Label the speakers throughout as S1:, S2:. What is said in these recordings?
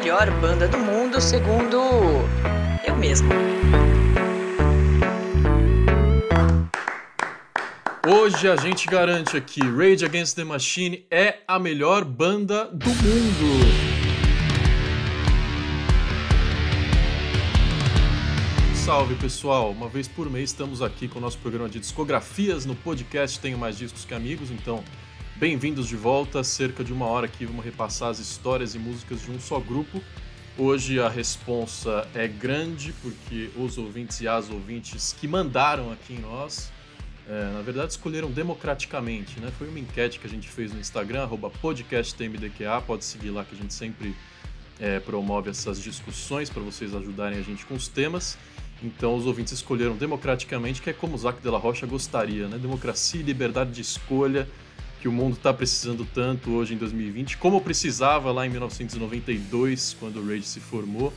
S1: melhor banda do mundo, segundo eu mesmo.
S2: Hoje a gente garante aqui: Rage Against the Machine é a melhor banda do mundo. Salve pessoal! Uma vez por mês estamos aqui com o nosso programa de discografias no podcast Tenho Mais Discos que Amigos, então bem-vindos de volta. Cerca de uma hora aqui vamos repassar as histórias e músicas de um só grupo. Hoje a responsa é grande porque os ouvintes e as ouvintes que mandaram aqui em nós é, na verdade, escolheram democraticamente, né? Foi uma enquete que a gente fez no Instagram, podcasttmdqa, pode seguir lá que a gente sempre é, promove essas discussões para vocês ajudarem a gente com os temas. Então, os ouvintes escolheram democraticamente, que é como o Zac de la Rocha gostaria, né? Democracia e liberdade de escolha, que o mundo está precisando tanto hoje em 2020, como precisava lá em 1992, quando o Rage se formou.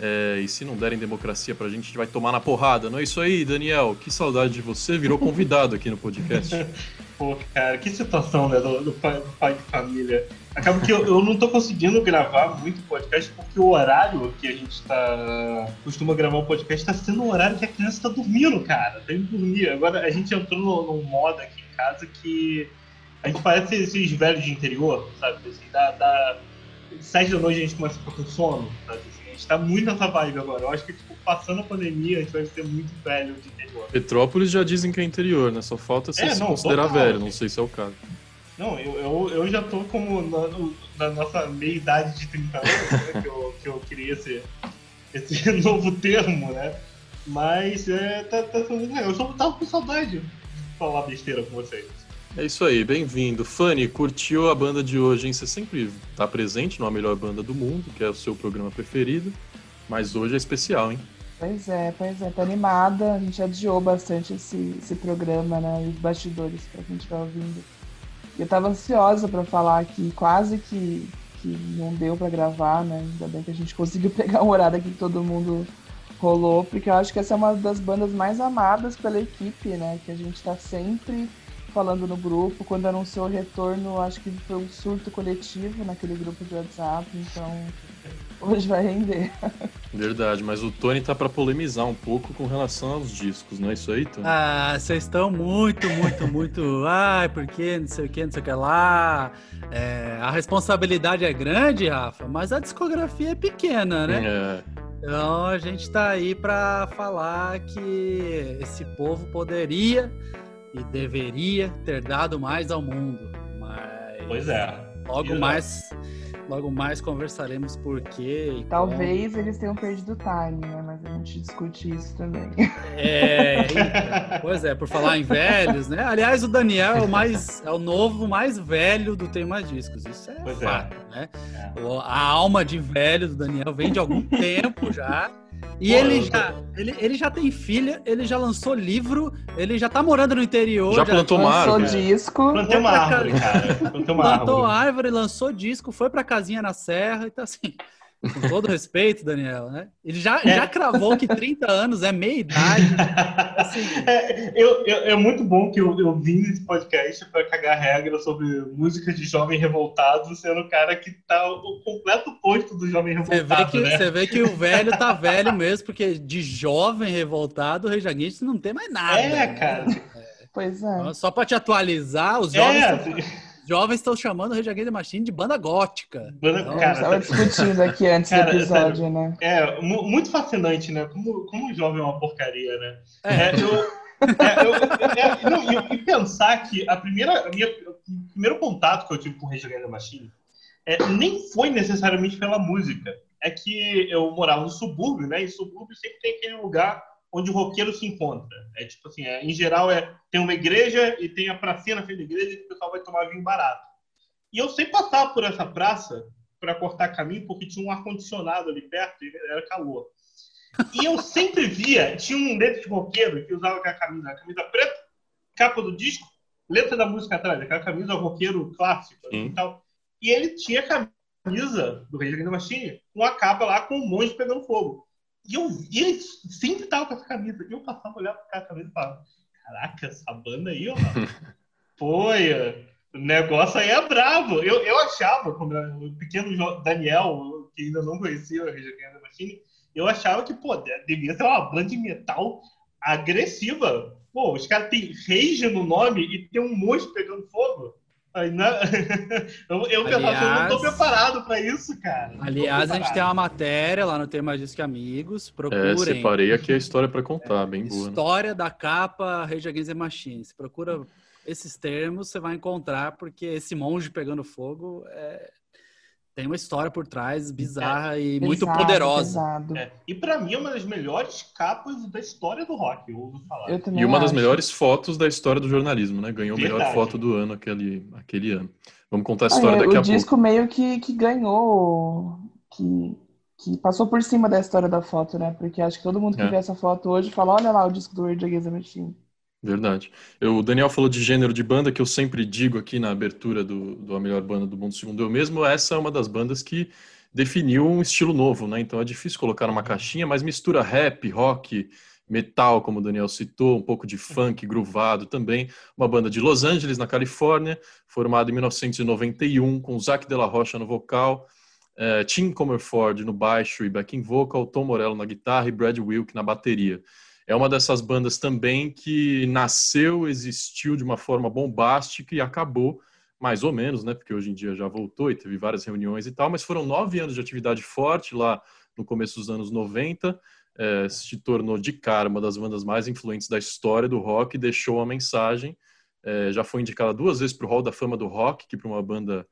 S2: É, e se não derem democracia pra gente, a gente vai tomar na porrada. Não é isso aí, Daniel? Que saudade de você. Virou convidado aqui no podcast.
S3: Pô, cara, que situação, né, do, do, pai, do pai, de família. Acaba que eu, eu, não tô conseguindo gravar muito podcast porque o horário que a gente tá. costuma gravar o podcast tá sendo o horário que a criança tá dormindo, cara. Tem que dormir. Agora a gente entrou num modo aqui em casa que a gente parece esses velhos de interior, sabe? Assim, dá, dá... Sete da noite a gente começa a ficar com sono, sabe? gente tá muito nessa vibe agora. Eu acho que, tipo, passando a pandemia, a gente vai ser muito velho de interior.
S2: Petrópolis já dizem que é interior, né? Só falta você é, se não, considerar total, velho, não sei se é o caso.
S3: Não, eu, eu, eu já tô como na, na nossa meia-idade de 30 anos, né? que, eu, que eu queria esse, esse novo termo, né? Mas é, tá, tá sendo legal. Eu só tava com saudade de falar besteira com vocês.
S2: É isso aí, bem-vindo. Fanny, curtiu a banda de hoje, hein? Você sempre está presente numa melhor banda do mundo, que é o seu programa preferido, mas hoje é especial, hein?
S4: Pois é, pois é, tá animada. A gente adiou bastante esse, esse programa, né? E os bastidores pra quem estiver ouvindo. Eu tava ansiosa para falar aqui, quase que, que não deu para gravar, né? Ainda bem que a gente conseguiu pegar um horário aqui que todo mundo rolou, porque eu acho que essa é uma das bandas mais amadas pela equipe, né? Que a gente tá sempre falando no grupo. Quando anunciou o retorno, acho que foi um surto coletivo naquele grupo de WhatsApp, então hoje vai render.
S2: Verdade, mas o Tony tá para polemizar um pouco com relação aos discos, não é isso aí, Tony?
S5: Ah, vocês estão muito, muito, muito. Ai, porque não sei o que, não sei o que lá. É, a responsabilidade é grande, Rafa, mas a discografia é pequena, né? É. Então a gente tá aí para falar que esse povo poderia e deveria ter dado mais ao mundo. Mas
S3: pois é.
S5: Logo mais, logo mais conversaremos por quê.
S4: Talvez como. eles tenham perdido o time, né? Mas a gente discute isso também.
S5: É, pois é, por falar em velhos, né? Aliás, o Daniel é o mais é o novo mais velho do Tem Mais Discos. Isso é pois é. fato, é. né? É. A alma de velho do Daniel vem de algum tempo já. E Pô, ele já, ele, ele já tem filha, ele já lançou livro, ele já tá morando no interior.
S2: Já, já plantou uma árvore.
S4: Lançou disco.
S3: Plantei uma árvore, cara.
S5: Plantei uma plantou árvore. árvore, lançou disco, foi pra casinha na serra, então assim... Com todo respeito, Daniel, né? Ele já, é. já cravou que 30 anos é meia idade.
S3: Assim. É, eu, eu, é muito bom que eu, eu vim nesse podcast para cagar regra sobre música de jovem revoltado, sendo o cara que tá o completo oposto do jovem revoltado. Você vê
S5: que,
S3: né?
S5: você vê que o velho tá velho mesmo, porque de jovem revoltado, o Rei Jaguinte não tem mais nada.
S3: É, né? cara.
S4: Pois é.
S5: Só para te atualizar, os jovens. É, jovens estão chamando o Rage Against the Machine de banda gótica.
S4: Banda, então, cara, estava discutindo aqui antes cara, do episódio, né?
S3: É, muito fascinante, né? Como, como o jovem é uma porcaria, né? É. é eu... É, eu, é, não, e, pensar que a primeira, a minha, o primeiro contato que eu tive com o Rage Against the Machine é, nem foi necessariamente pela música. É que eu morava no subúrbio, né? E subúrbio sempre tem aquele lugar onde o roqueiro se encontra. É tipo assim, é, em geral é tem uma igreja e tem a pracinha na frente da igreja e o pessoal vai tomar vinho barato. E eu sempre passava por essa praça para cortar caminho porque tinha um ar condicionado ali perto e era calor. E eu sempre via, tinha um desses roqueiro que usava aquela camisa, a camisa preta, capa do disco, letra da música atrás, aquela camisa roqueiro clássico e tal. E ele tinha a camisa do Rei da Machine com a capa lá com um monte pegando fogo. E, eu, e ele sempre tava com essa camisa. E eu passava olhar pra a camisa e falava: Caraca, essa banda aí, ó. Foi. O negócio aí é bravo. Eu, eu achava, quando o pequeno Daniel, que ainda não conhecia o the Machine, eu achava que, pô, devia ser uma banda de metal agressiva. Pô, os caras têm Rage no nome e tem um monstro pegando fogo. Aí, né? eu eu, aliás, eu não tô preparado para isso, cara.
S5: Aliás, a gente tem uma matéria lá no Tema Disque Amigos. Procurem. É,
S2: separei aqui a história para contar, é, bem boa.
S5: História né? da capa Rage Against the Machine. Se procura esses termos, você vai encontrar, porque esse monge pegando fogo é, tem uma história por trás bizarra é, e pesado, muito poderosa.
S3: É. E para mim é uma das melhores capas da história do rock, eu ouvo falar. Eu
S2: e uma acho. das melhores fotos da história do jornalismo, né? Ganhou a melhor foto do ano aquele, aquele ano. Vamos contar a história daqui a pouco.
S4: O disco meio que, que ganhou, que, que passou por cima da história da foto, né? Porque acho que todo mundo que é. vê essa foto hoje fala, olha lá o disco do Rage Against the Machine.
S2: Verdade. Eu, o Daniel falou de gênero de banda, que eu sempre digo aqui na abertura do, do A Melhor Banda do Mundo Segundo Eu Mesmo. Essa é uma das bandas que definiu um estilo novo, né? Então é difícil colocar numa caixinha, mas mistura rap, rock, metal, como o Daniel citou, um pouco de funk, groovado também. Uma banda de Los Angeles, na Califórnia, formada em 1991, com Zac de la Rocha no vocal, eh, Tim Comerford no baixo e backing vocal, Tom Morello na guitarra e Brad Wilk na bateria é uma dessas bandas também que nasceu, existiu de uma forma bombástica e acabou mais ou menos, né? Porque hoje em dia já voltou e teve várias reuniões e tal, mas foram nove anos de atividade forte lá no começo dos anos 90. É, se tornou de cara uma das bandas mais influentes da história do rock deixou uma mensagem. É, já foi indicada duas vezes para o Hall da Fama do Rock, que para uma banda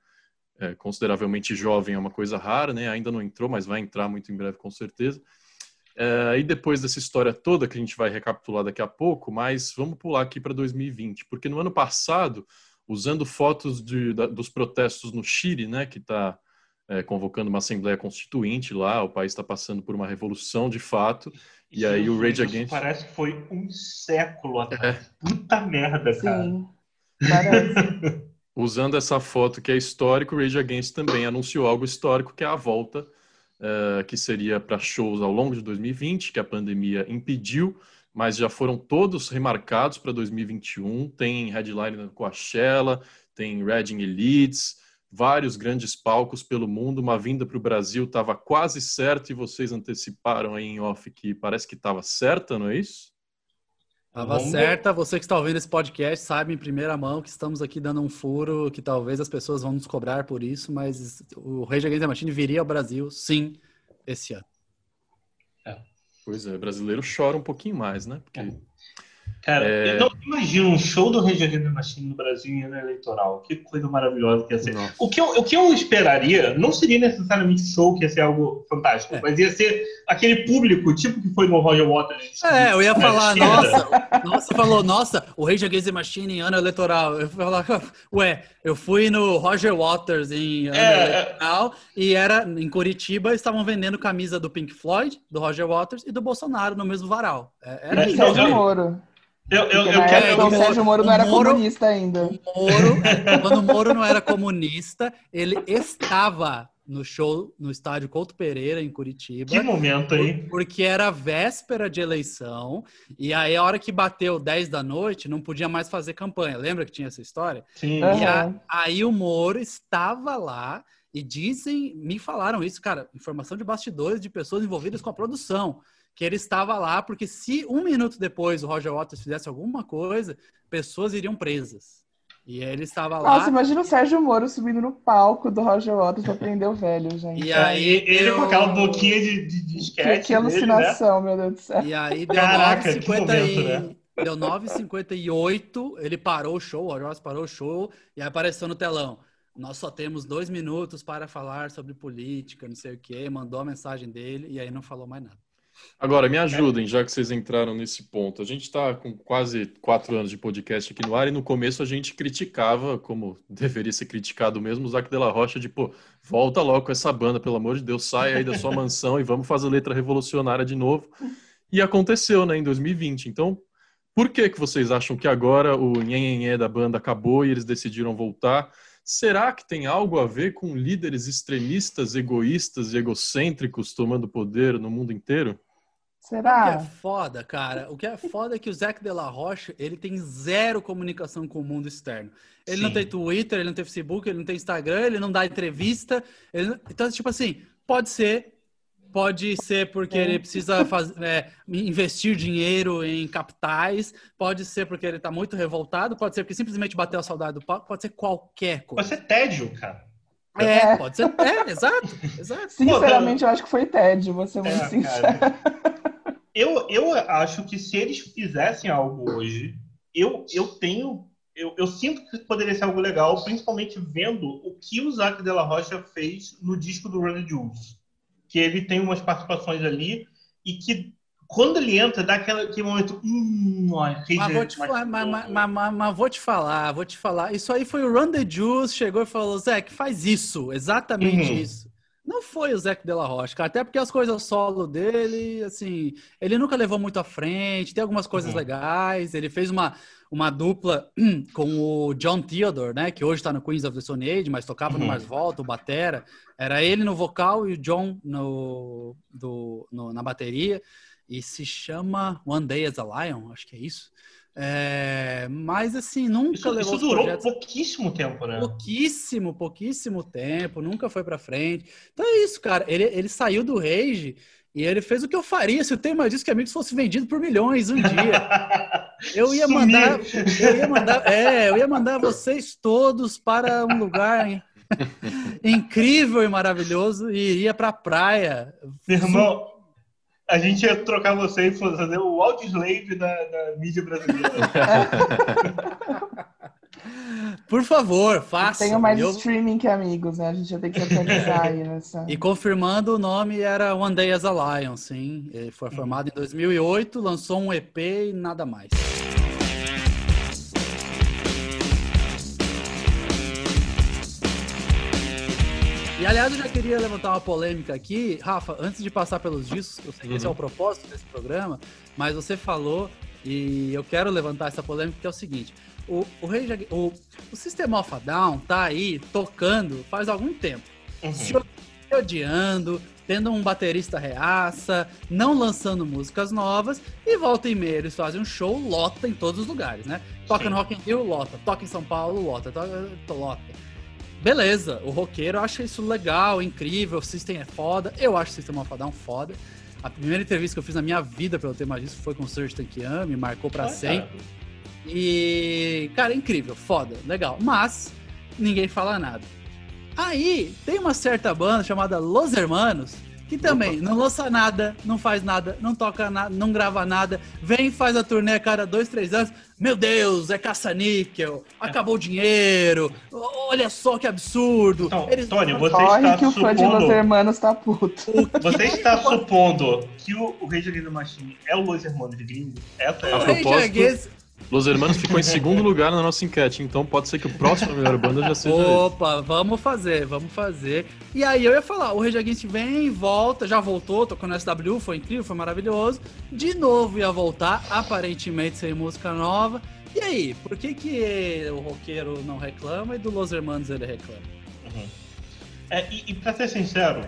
S2: é, consideravelmente jovem é uma coisa rara, né? Ainda não entrou, mas vai entrar muito em breve com certeza. É, e depois dessa história toda que a gente vai recapitular daqui a pouco, mas vamos pular aqui para 2020, porque no ano passado, usando fotos de, da, dos protestos no Chile, né, que está é, convocando uma assembleia constituinte lá, o país está passando por uma revolução de fato, e aí o Rage Against...
S3: Parece que foi um século atrás. É. Puta merda, cara. Sim,
S2: parece. Usando essa foto que é histórico, o Rage Against também anunciou algo histórico, que é a volta uh, que seria para shows ao longo de 2020, que a pandemia impediu, mas já foram todos remarcados para 2021. Tem headline na Coachella, tem Reading Elites, vários grandes palcos pelo mundo. Uma vinda para o Brasil estava quase certa e vocês anteciparam aí em off que parece que estava certa, não é isso?
S5: Tava Vamos... certa, você que está ouvindo esse podcast sabe em primeira mão que estamos aqui dando um furo, que talvez as pessoas vão nos cobrar por isso, mas o Rage Against the Machine viria ao Brasil, sim, esse ano.
S2: É. Pois é, brasileiro chora um pouquinho mais, né? Porque... É.
S3: Cara, é... eu não imagino um show do Rage Against the Machine no Brasil em ano eleitoral. Que coisa maravilhosa que ia ser. O que, eu, o que eu esperaria não seria necessariamente show, que ia ser algo fantástico, é. mas ia ser aquele público, tipo que foi no Roger Waters.
S5: É, eu ia falar, nossa, nossa, falou, nossa, o Rage Against the Machine em ano eleitoral. Eu ia falar, ué, eu fui no Roger Waters em ano é, eleitoral e era em Curitiba, estavam vendendo camisa do Pink Floyd, do Roger Waters e do Bolsonaro no mesmo varal. É, era isso.
S4: Moro. Eu, eu, eu quero. Época, o Sérgio Moro não era Moro, comunista ainda.
S5: O Moro, quando o Moro não era comunista, ele estava no show no estádio Couto Pereira, em Curitiba.
S3: Que momento aí.
S5: Porque era véspera de eleição, e aí a hora que bateu 10 da noite, não podia mais fazer campanha. Lembra que tinha essa história?
S3: Sim.
S5: E uhum. a, aí o Moro estava lá, e dizem, me falaram isso, cara, informação de bastidores de pessoas envolvidas com a produção que ele estava lá porque se um minuto depois o Roger Waters fizesse alguma coisa, pessoas iriam presas. E ele estava lá.
S4: Nossa, imagina o Sérgio Moro subindo no palco do Roger Waters pra prender o velho, gente.
S3: E aí, ele eu... com aquela boquinha de, de, de sketch.
S4: Que, que alucinação, dele, né? meu Deus do céu.
S5: E aí deu 9h50 né? Deu 9h58, ele parou o show, o Roger Waters parou o show e aí apareceu no telão. Nós só temos dois minutos para falar sobre política, não sei o quê. Mandou a mensagem dele e aí não falou mais nada.
S2: Agora, me ajudem, já que vocês entraram nesse ponto. A gente está com quase quatro anos de podcast aqui no ar e no começo a gente criticava, como deveria ser criticado mesmo, o Zac de la Rocha, de pô, volta logo com essa banda, pelo amor de Deus, sai aí da sua mansão e vamos fazer letra revolucionária de novo. E aconteceu, né, em 2020. Então, por que que vocês acham que agora o nhenhenhé da banda acabou e eles decidiram voltar? Será que tem algo a ver com líderes extremistas, egoístas e egocêntricos tomando poder no mundo inteiro?
S5: Será? O que é foda, cara. O que é foda é que o Zac de la Rocha, ele tem zero comunicação com o mundo externo. Ele Sim. não tem Twitter, ele não tem Facebook, ele não tem Instagram, ele não dá entrevista. Ele... Então, tipo assim, pode ser. Pode ser porque ele precisa fazer, é, investir dinheiro em capitais, pode ser porque ele está muito revoltado, pode ser porque simplesmente bateu a saudade do palco, pode ser qualquer coisa.
S3: Pode ser tédio, cara.
S5: É, é. pode ser. É, exato, exato.
S4: Sinceramente, eu acho que foi tédio, vou ser muito é, sincero.
S3: Eu, eu acho que se eles fizessem algo hoje, eu, eu tenho eu, eu, sinto que poderia ser algo legal, principalmente vendo o que o Zac Della Rocha fez no disco do Run Jules. Que ele tem umas participações ali e que quando ele entra, dá aquela, aquele momento. Hum,
S5: mas, vou te falar, mas, mas, mas, vou te falar, vou te falar. Isso aí foi o Run the Juice, chegou e falou: Zac, faz isso, exatamente uhum. isso. Não foi o Zac Della Rocha, cara. Até porque as coisas solo dele, assim, ele nunca levou muito à frente, tem algumas coisas uhum. legais. Ele fez uma, uma dupla com o John Theodore, né? Que hoje está no Queens of the Stone Age, mas tocava uhum. no Mais Volta, o Batera. Era ele no vocal e o John no, do, no, na bateria. E se chama One Day as a Lion, acho que é isso. É, mas assim, nunca
S3: isso,
S5: levou.
S3: Isso durou projetos... pouquíssimo tempo, né?
S5: Pouquíssimo, pouquíssimo tempo, nunca foi pra frente. Então é isso, cara. Ele, ele saiu do Rage e ele fez o que eu faria se o tema disso que amigos fosse vendido por milhões um dia. Eu ia mandar. Eu ia mandar. É, eu ia mandar vocês todos para um lugar incrível e maravilhoso e iria pra praia.
S3: Irmão, a gente ia trocar você e fazer o Audioslave da, da mídia brasileira.
S5: Por favor, faça.
S4: Tenho mais eu... streaming que amigos, né? A gente ia ter que atualizar aí nessa.
S5: E confirmando, o nome era One Day as a Lion, sim. Ele foi formado em 2008, lançou um EP e nada mais. E aliás, eu já queria levantar uma polêmica aqui. Rafa, antes de passar pelos discos, eu sei que esse é o uhum. propósito desse programa, mas você falou, e eu quero levantar essa polêmica, que é o seguinte. O, o, Rei, o, o System of a Down tá aí tocando faz algum tempo. Uhum. Se odiando, tendo um baterista reaça, não lançando músicas novas, e volta e meia eles fazem um show, lota em todos os lugares, né? Toca Sim. no Rock in Rio, lota. Toca em São Paulo, lota. Toca, lota. Beleza, o roqueiro acha isso legal, incrível, o System é foda. Eu acho o System of a Down foda. A primeira entrevista que eu fiz na minha vida pelo tema disso foi com o Serge Tankian, me marcou para sempre. E, cara, incrível, foda, legal. Mas ninguém fala nada. Aí tem uma certa banda chamada Los Hermanos que também não lança nada, não faz nada, não toca nada, não grava nada, vem faz a turnê a cada dois, três anos. Meu Deus, é caça-níquel, acabou o dinheiro, olha só que absurdo.
S3: Então, Eles... Tony, você Corre está
S4: que o fã de Los Hermanos tá puto.
S3: Você está supondo que o, o Rage Against the Machine é o Los Hermanos de gringo?
S2: É a, a propósito... Los Hermanos ficou em segundo lugar na nossa enquete, então pode ser que o próximo melhor banda já seja.
S5: Opa, ele. vamos fazer, vamos fazer. E aí eu ia falar, o Rage Against vem, volta, já voltou, tocou no SW, foi incrível, foi maravilhoso. De novo ia voltar, aparentemente sem música nova. E aí, por que que o roqueiro não reclama e do Los Hermanos ele reclama? Uhum.
S3: É, e, e pra ser sincero,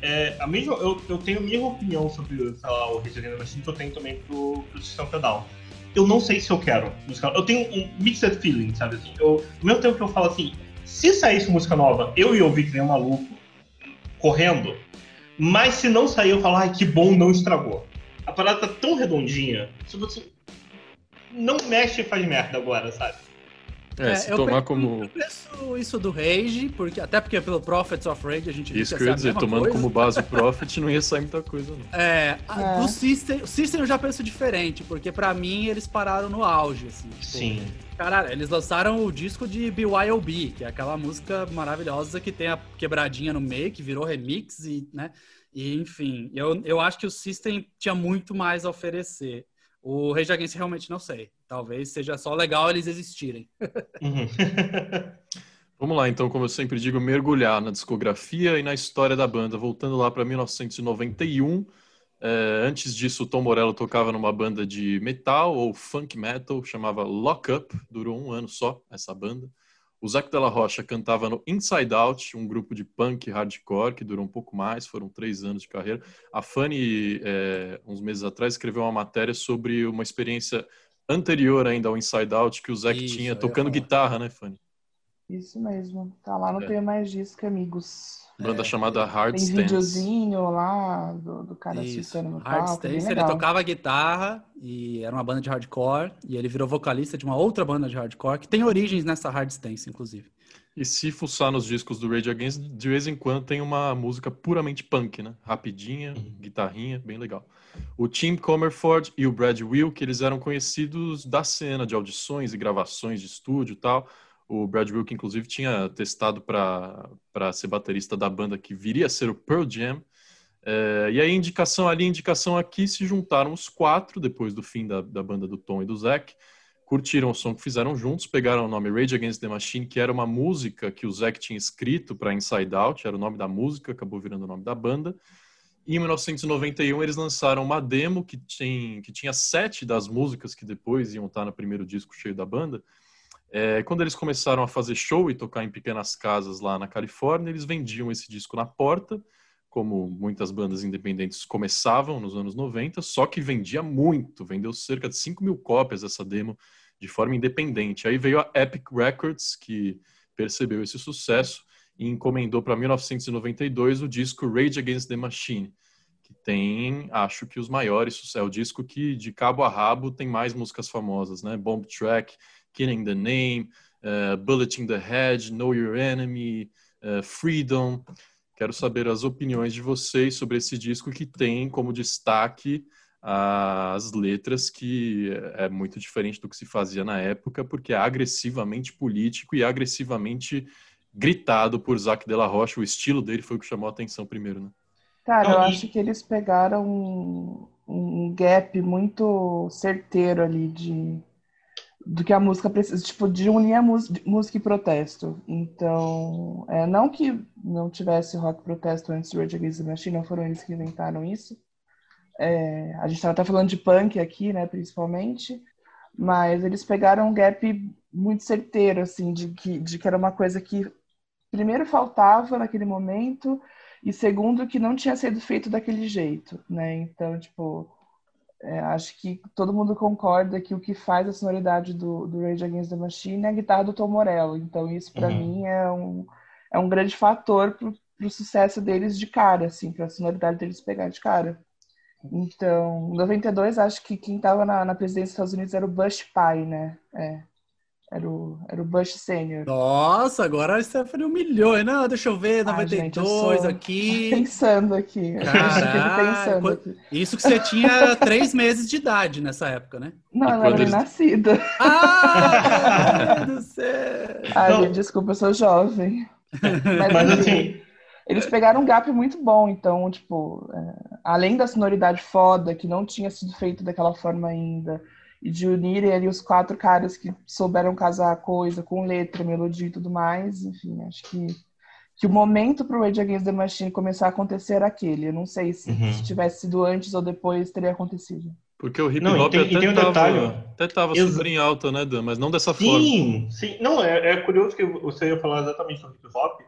S3: é, a mesma, eu, eu tenho a mesma opinião sobre sei lá, o Rage Against the que eu tenho também pro, pro System Pedal eu não sei se eu quero música Eu tenho um mixed feeling, sabe assim? Eu, ao mesmo tempo que eu falo assim, se saísse música nova, eu ia ouvir que nem um maluco, correndo. Mas se não sair, eu falo, ai, que bom, não estragou. A parada tá tão redondinha, se você não mexe e faz merda agora, sabe?
S2: É, é se tomar como.
S5: Eu penso isso do Rage, porque, até porque pelo Prophets of Rage a gente
S2: Isso que eu ia dizer, tomando
S5: coisa.
S2: como base o Prophet não ia sair muita coisa, não.
S5: É, é. do System, o System eu já penso diferente, porque pra mim eles pararam no auge, assim. Tipo,
S3: Sim.
S5: Caralho, eles lançaram o disco de BYOB, que é aquela música maravilhosa que tem a quebradinha no meio, que virou remix e, né? E, enfim, eu, eu acho que o System tinha muito mais a oferecer. O Rage Against realmente não sei. Talvez seja só legal eles existirem. Uhum.
S2: Vamos lá, então, como eu sempre digo, mergulhar na discografia e na história da banda. Voltando lá para 1991. É, antes disso, o Tom Morello tocava numa banda de metal ou funk metal, chamava Lock Up, durou um ano só essa banda. O Zac Della Rocha cantava no Inside Out, um grupo de punk hardcore que durou um pouco mais, foram três anos de carreira. A Fanny, é, uns meses atrás, escreveu uma matéria sobre uma experiência anterior ainda ao Inside Out que o Zac Isso, tinha tocando guitarra, né, Fanny?
S4: Isso mesmo. Tá lá no é. Tenho Mais Disco, amigos.
S2: Banda é. chamada Hard Tem
S4: Stance. videozinho lá do, do cara Isso. no Hard palco.
S5: Stance, ele tocava guitarra e era uma banda de hardcore. E ele virou vocalista de uma outra banda de hardcore que tem origens nessa Hard Stance, inclusive.
S2: E se fuçar nos discos do Rage Against, de vez em quando tem uma música puramente punk, né? Rapidinha, uhum. guitarrinha, bem legal. O Tim Comerford e o Brad Wilk, eles eram conhecidos da cena de audições e gravações de estúdio e tal. O Brad Wilk, inclusive, tinha testado para ser baterista da banda que viria a ser o Pearl Jam. É, e aí, indicação ali, indicação aqui, se juntaram os quatro depois do fim da, da banda do Tom e do Zac curtiram o som que fizeram juntos, pegaram o nome Rage Against the Machine, que era uma música que o Zack tinha escrito para Inside Out, era o nome da música, acabou virando o nome da banda. E em 1991 eles lançaram uma demo que, tem, que tinha sete das músicas que depois iam estar no primeiro disco cheio da banda. É, quando eles começaram a fazer show e tocar em pequenas casas lá na Califórnia, eles vendiam esse disco na porta, como muitas bandas independentes começavam nos anos 90, só que vendia muito, vendeu cerca de 5 mil cópias dessa demo de forma independente. Aí veio a Epic Records, que percebeu esse sucesso e encomendou para 1992 o disco Rage Against the Machine, que tem, acho que os maiores, é o disco que de cabo a rabo tem mais músicas famosas, né? Bomb Track, Killing the Name, uh, Bullet in the Head, Know Your Enemy, uh, Freedom. Quero saber as opiniões de vocês sobre esse disco que tem como destaque as letras, que é muito diferente do que se fazia na época, porque é agressivamente político e agressivamente gritado por Zac de la Rocha. O estilo dele foi o que chamou a atenção primeiro, né?
S4: Cara, eu acho que eles pegaram um, um gap muito certeiro ali de do que a música precisa, tipo, de unir a música e protesto. Então, é, não que não tivesse rock protesto antes de Rage Against the Machine, não foram eles que inventaram isso, é, a gente estava até falando de punk aqui, né, principalmente, mas eles pegaram um gap muito certeiro, assim, de que, de que era uma coisa que, primeiro, faltava naquele momento, e segundo, que não tinha sido feito daquele jeito, né? Então, tipo, é, acho que todo mundo concorda que o que faz a sonoridade do, do Rage Against the Machine é a guitarra do Tom Morello. Então, isso, para uhum. mim, é um, é um grande fator pro, pro sucesso deles de cara, assim, pra sonoridade deles pegar de cara. Então, em 92, acho que quem estava na, na, presidência dos Estados Unidos era o Bush pai, né? É. Era o, era o Bush Sênior.
S5: Nossa, agora a Stephanie humilhou. Não, deixa eu ver, 92 ah, gente, aqui.
S4: Pensando aqui.
S5: pensando aqui. Isso que você tinha três meses de idade nessa época, né?
S4: Não, eu era eles... nascida.
S5: Ah, meu Deus do céu!
S4: Ai, gente, desculpa, eu sou jovem. Mas, Mas assim, eles pegaram um gap muito bom, então, tipo, é, além da sonoridade foda, que não tinha sido feita daquela forma ainda, e de unirem ali os quatro caras que souberam casar a coisa com letra, melodia e tudo mais, enfim, acho que, que o momento para o Rage Against the Machine começar a acontecer era aquele. Eu não sei se, uhum. se tivesse sido antes ou depois teria acontecido.
S2: Porque o hip hop tem, até, um tava, até tava super em alta, né, Dan? Mas não dessa
S3: sim,
S2: forma.
S3: Sim, sim. Não, é, é curioso que você ia falar exatamente sobre hip hop,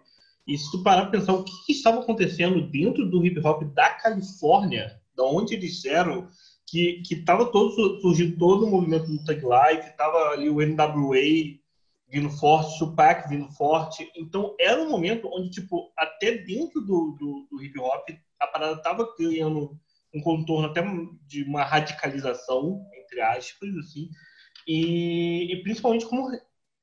S3: e se tu parar para pensar o que, que, estava acontecendo dentro do hip hop da Califórnia, da onde eles eram, que que estava todo surgindo todo o movimento do Thug Life, estava ali o NWA vindo forte, Tupac vindo forte. Então era um momento onde tipo até dentro do, do, do hip hop a parada estava criando um contorno até de uma radicalização entre aspas assim. E, e principalmente como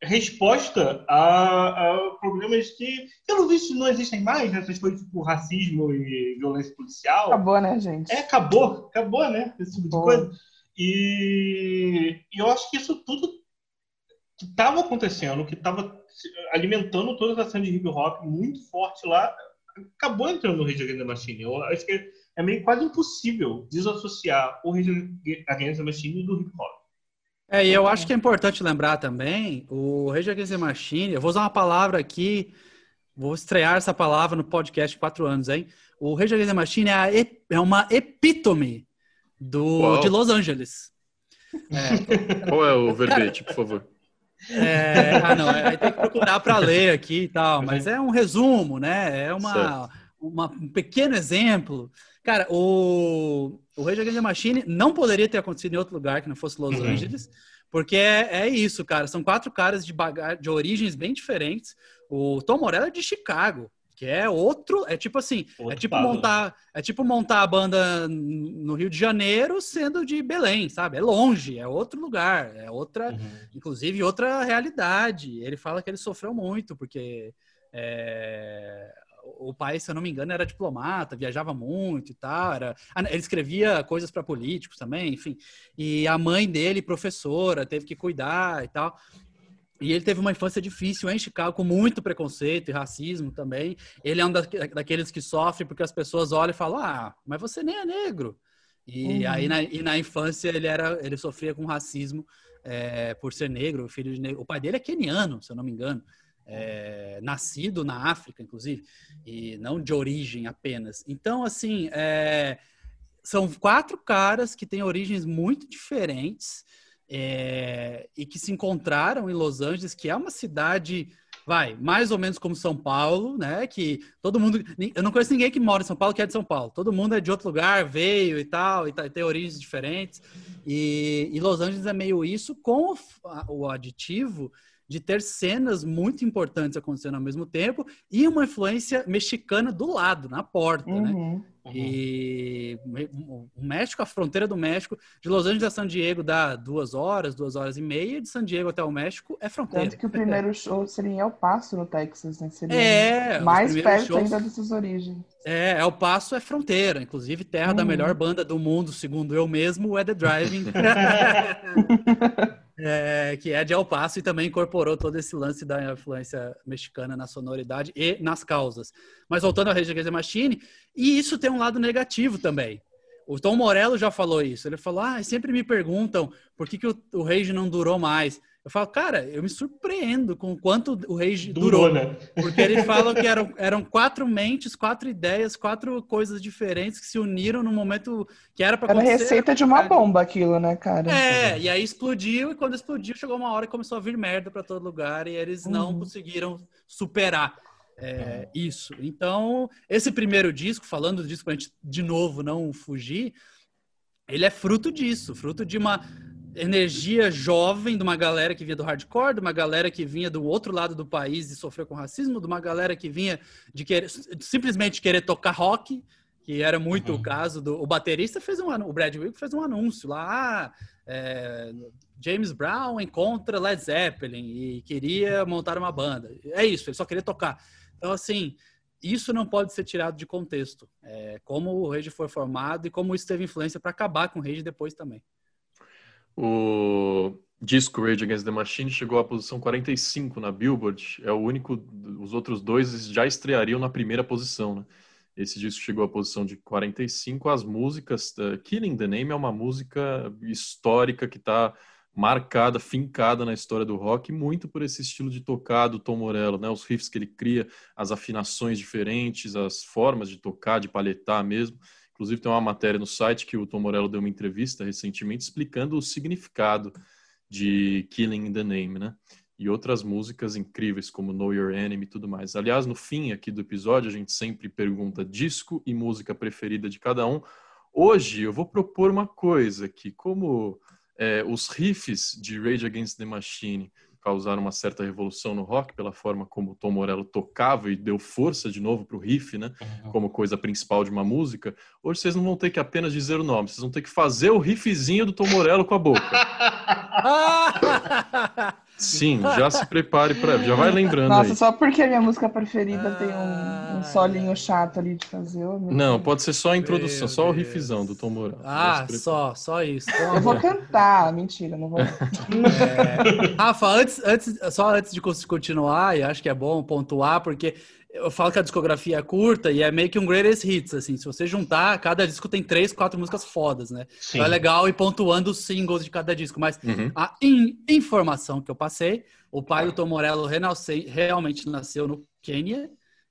S3: resposta a, a, problemas que, pelo visto, não existem mais, né? essas coisas tipo racismo e violência policial.
S4: Acabou, né, gente?
S3: É, acabou, acabou, né? Esse tipo de coisa. E, e, eu acho que isso tudo que estava acontecendo, que estava alimentando toda a cena de hip hop muito forte lá, acabou entrando no Rage Against the Machine. Eu acho que é meio quase impossível desassociar o Rage Against the Machine do hip hop.
S5: É, e eu acho que é importante lembrar também, o Rage Against the Machine, eu vou usar uma palavra aqui, vou estrear essa palavra no podcast quatro anos, hein? O Rage Against the Machine é, é uma epítome do, de Los Angeles.
S2: É. Qual é o verbete, por favor?
S5: É, ah, não, aí tem que procurar para ler aqui e tal, mas é um resumo, né? É uma, uma, um pequeno exemplo. Cara, o, o Rage Against the Machine não poderia ter acontecido em outro lugar que não fosse Los uhum. Angeles, Porque é, é isso, cara. São quatro caras de, de origens bem diferentes. O Tom Morello é de Chicago, que é outro, é tipo assim, é outro é tipo montar, é tipo montar a banda no Rio de Janeiro sendo de Belém, sabe? É longe, é outro lugar, é outra, uhum. inclusive outra realidade. Ele fala que ele sofreu muito porque é, o pai, se eu não me engano, era diplomata, viajava muito e tal. Era, ah, ele escrevia coisas para políticos também, enfim. E a mãe dele, professora, teve que cuidar e tal. E ele teve uma infância difícil em Chicago, com muito preconceito e racismo também. Ele é um daqueles que sofre porque as pessoas olham e falam: Ah, mas você nem é negro. E uhum. aí na, e na infância ele era, ele sofria com racismo é, por ser negro, filho de negro. O pai dele é keniano, se eu não me engano é, nascido na África, inclusive, e não de origem apenas. Então, assim, é, são quatro caras que têm origens muito diferentes é, e que se encontraram em Los Angeles, que é uma cidade, vai, mais ou menos como São Paulo, né? Que todo mundo. Eu não conheço ninguém que mora em São Paulo que é de São Paulo. Todo mundo é de outro lugar, veio e tal, e tá, tem origens diferentes. E, e Los Angeles é meio isso, com o, o aditivo de ter cenas muito importantes acontecendo ao mesmo tempo e uma influência mexicana do lado, na porta, né? uhum. né? E o México, a fronteira do México, de Los Angeles a San Diego dá duas horas, duas horas e meia, de San Diego até o México é fronteira.
S4: Tanto que o primeiro show seria em El Paso, no Texas, né? Seria é, mais perto shows... ainda dessas origens.
S5: É, El Paso é fronteira, inclusive terra uhum. da melhor banda do mundo, segundo eu mesmo, é The Driving. é, que é de El Paso e também incorporou todo esse lance da influência mexicana na sonoridade e nas causas. Mas voltando ao Rage Against the Machine, e isso tem um lado negativo também. O Tom Morello já falou isso. Ele falou: ah, sempre me perguntam por que, que o, o Rage não durou mais. Eu falo, cara, eu me surpreendo com o quanto o Rage durou. durou né? Porque eles falam que eram, eram quatro mentes, quatro ideias, quatro coisas diferentes que se uniram no momento que era para
S4: acontecer. Era receita de uma bomba aquilo, né, cara?
S5: É, e aí explodiu, e quando explodiu, chegou uma hora e começou a vir merda para todo lugar, e eles não uhum. conseguiram superar. É, isso. Então, esse primeiro disco, falando do disco pra gente de novo não fugir, ele é fruto disso, fruto de uma energia jovem de uma galera que vinha do hardcore, de uma galera que vinha do outro lado do país e sofreu com racismo, de uma galera que vinha de querer, simplesmente querer tocar rock, que era muito uhum. o caso do. O baterista fez um o Brad Wilk fez um anúncio lá. Ah, é, James Brown encontra Led Zeppelin e queria montar uma banda. É isso, ele só queria tocar. Então, assim, isso não pode ser tirado de contexto. É, como o Rage foi formado e como isso teve influência para acabar com o Rage depois também.
S2: O disco Rage Against the Machine chegou à posição 45 na Billboard. É o único, os outros dois já estreariam na primeira posição, né? Esse disco chegou à posição de 45. As músicas, uh, Killing the Name é uma música histórica que está marcada, fincada na história do rock, muito por esse estilo de tocar do Tom Morello, né? Os riffs que ele cria, as afinações diferentes, as formas de tocar, de palhetar mesmo. Inclusive, tem uma matéria no site que o Tom Morello deu uma entrevista recentemente explicando o significado de Killing in the Name, né? E outras músicas incríveis como Know Your Enemy e tudo mais. Aliás, no fim aqui do episódio, a gente sempre pergunta disco e música preferida de cada um. Hoje eu vou propor uma coisa que, como é, os riffs de Rage Against the Machine causaram uma certa revolução no rock pela forma como Tom Morello tocava e deu força de novo para o riff, né? Uhum. Como coisa principal de uma música. Hoje vocês não vão ter que apenas dizer o nome, vocês vão ter que fazer o riffzinho do Tom Morello com a boca. Sim, já se prepare para, já vai lembrando
S4: Nossa,
S2: aí.
S4: só porque a minha música preferida tem um, um solinho chato ali de fazer.
S2: Não, pode ser só a introdução, Meu só Deus. o riffzão do Tom Morello.
S5: Ah, só, só isso.
S4: Eu vou cantar, mentira, não vou.
S5: É... Rafa, antes, antes, só antes de continuar, e acho que é bom pontuar, porque eu falo que a discografia é curta e é meio que um greatest hits, assim. Se você juntar, cada disco tem três, quatro músicas fodas, né? Sim. Então é legal ir pontuando os singles de cada disco. Mas uhum. a in informação que eu passei, o pai do Tom Morello realmente nasceu no Quênia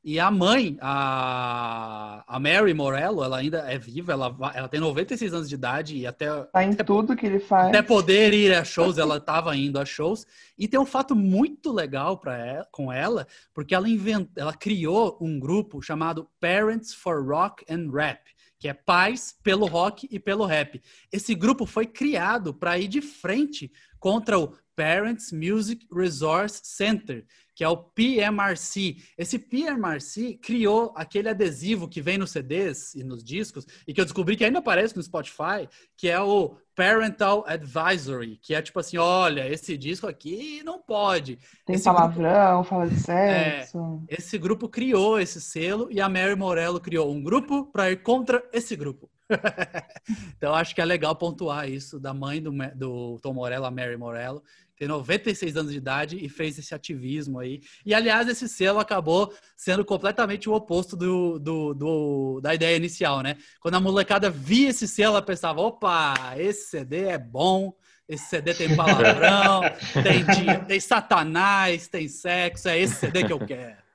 S5: e a mãe, a, a Mary Morello, ela ainda é viva, ela, ela tem 96 anos de idade e até.
S4: Tá em
S5: até,
S4: tudo que ele faz.
S5: Até poder ir a shows, ela estava indo a shows. E tem um fato muito legal ela, com ela, porque ela, invent, ela criou um grupo chamado Parents for Rock and Rap que é Paz pelo Rock e pelo Rap. Esse grupo foi criado para ir de frente contra o Parents Music Resource Center, que é o PMRC. Esse PMRC criou aquele adesivo que vem nos CDs e nos discos, e que eu descobri que ainda aparece no Spotify, que é o Parental Advisory, que é tipo assim, olha, esse disco aqui não pode.
S4: Tem
S5: esse
S4: palavrão, grupo... fala de sexo.
S5: É, esse grupo criou esse selo e a Mary Morello criou um grupo para ir contra esse grupo. então acho que é legal pontuar isso da mãe do, do Tom Morello, a Mary Morello, tem 96 anos de idade e fez esse ativismo aí. E, aliás, esse selo acabou sendo completamente o oposto do, do, do, da ideia inicial, né? Quando a molecada via esse selo, ela pensava: opa, esse CD é bom, esse CD tem palavrão, tem, tem satanás, tem sexo, é esse CD que eu quero.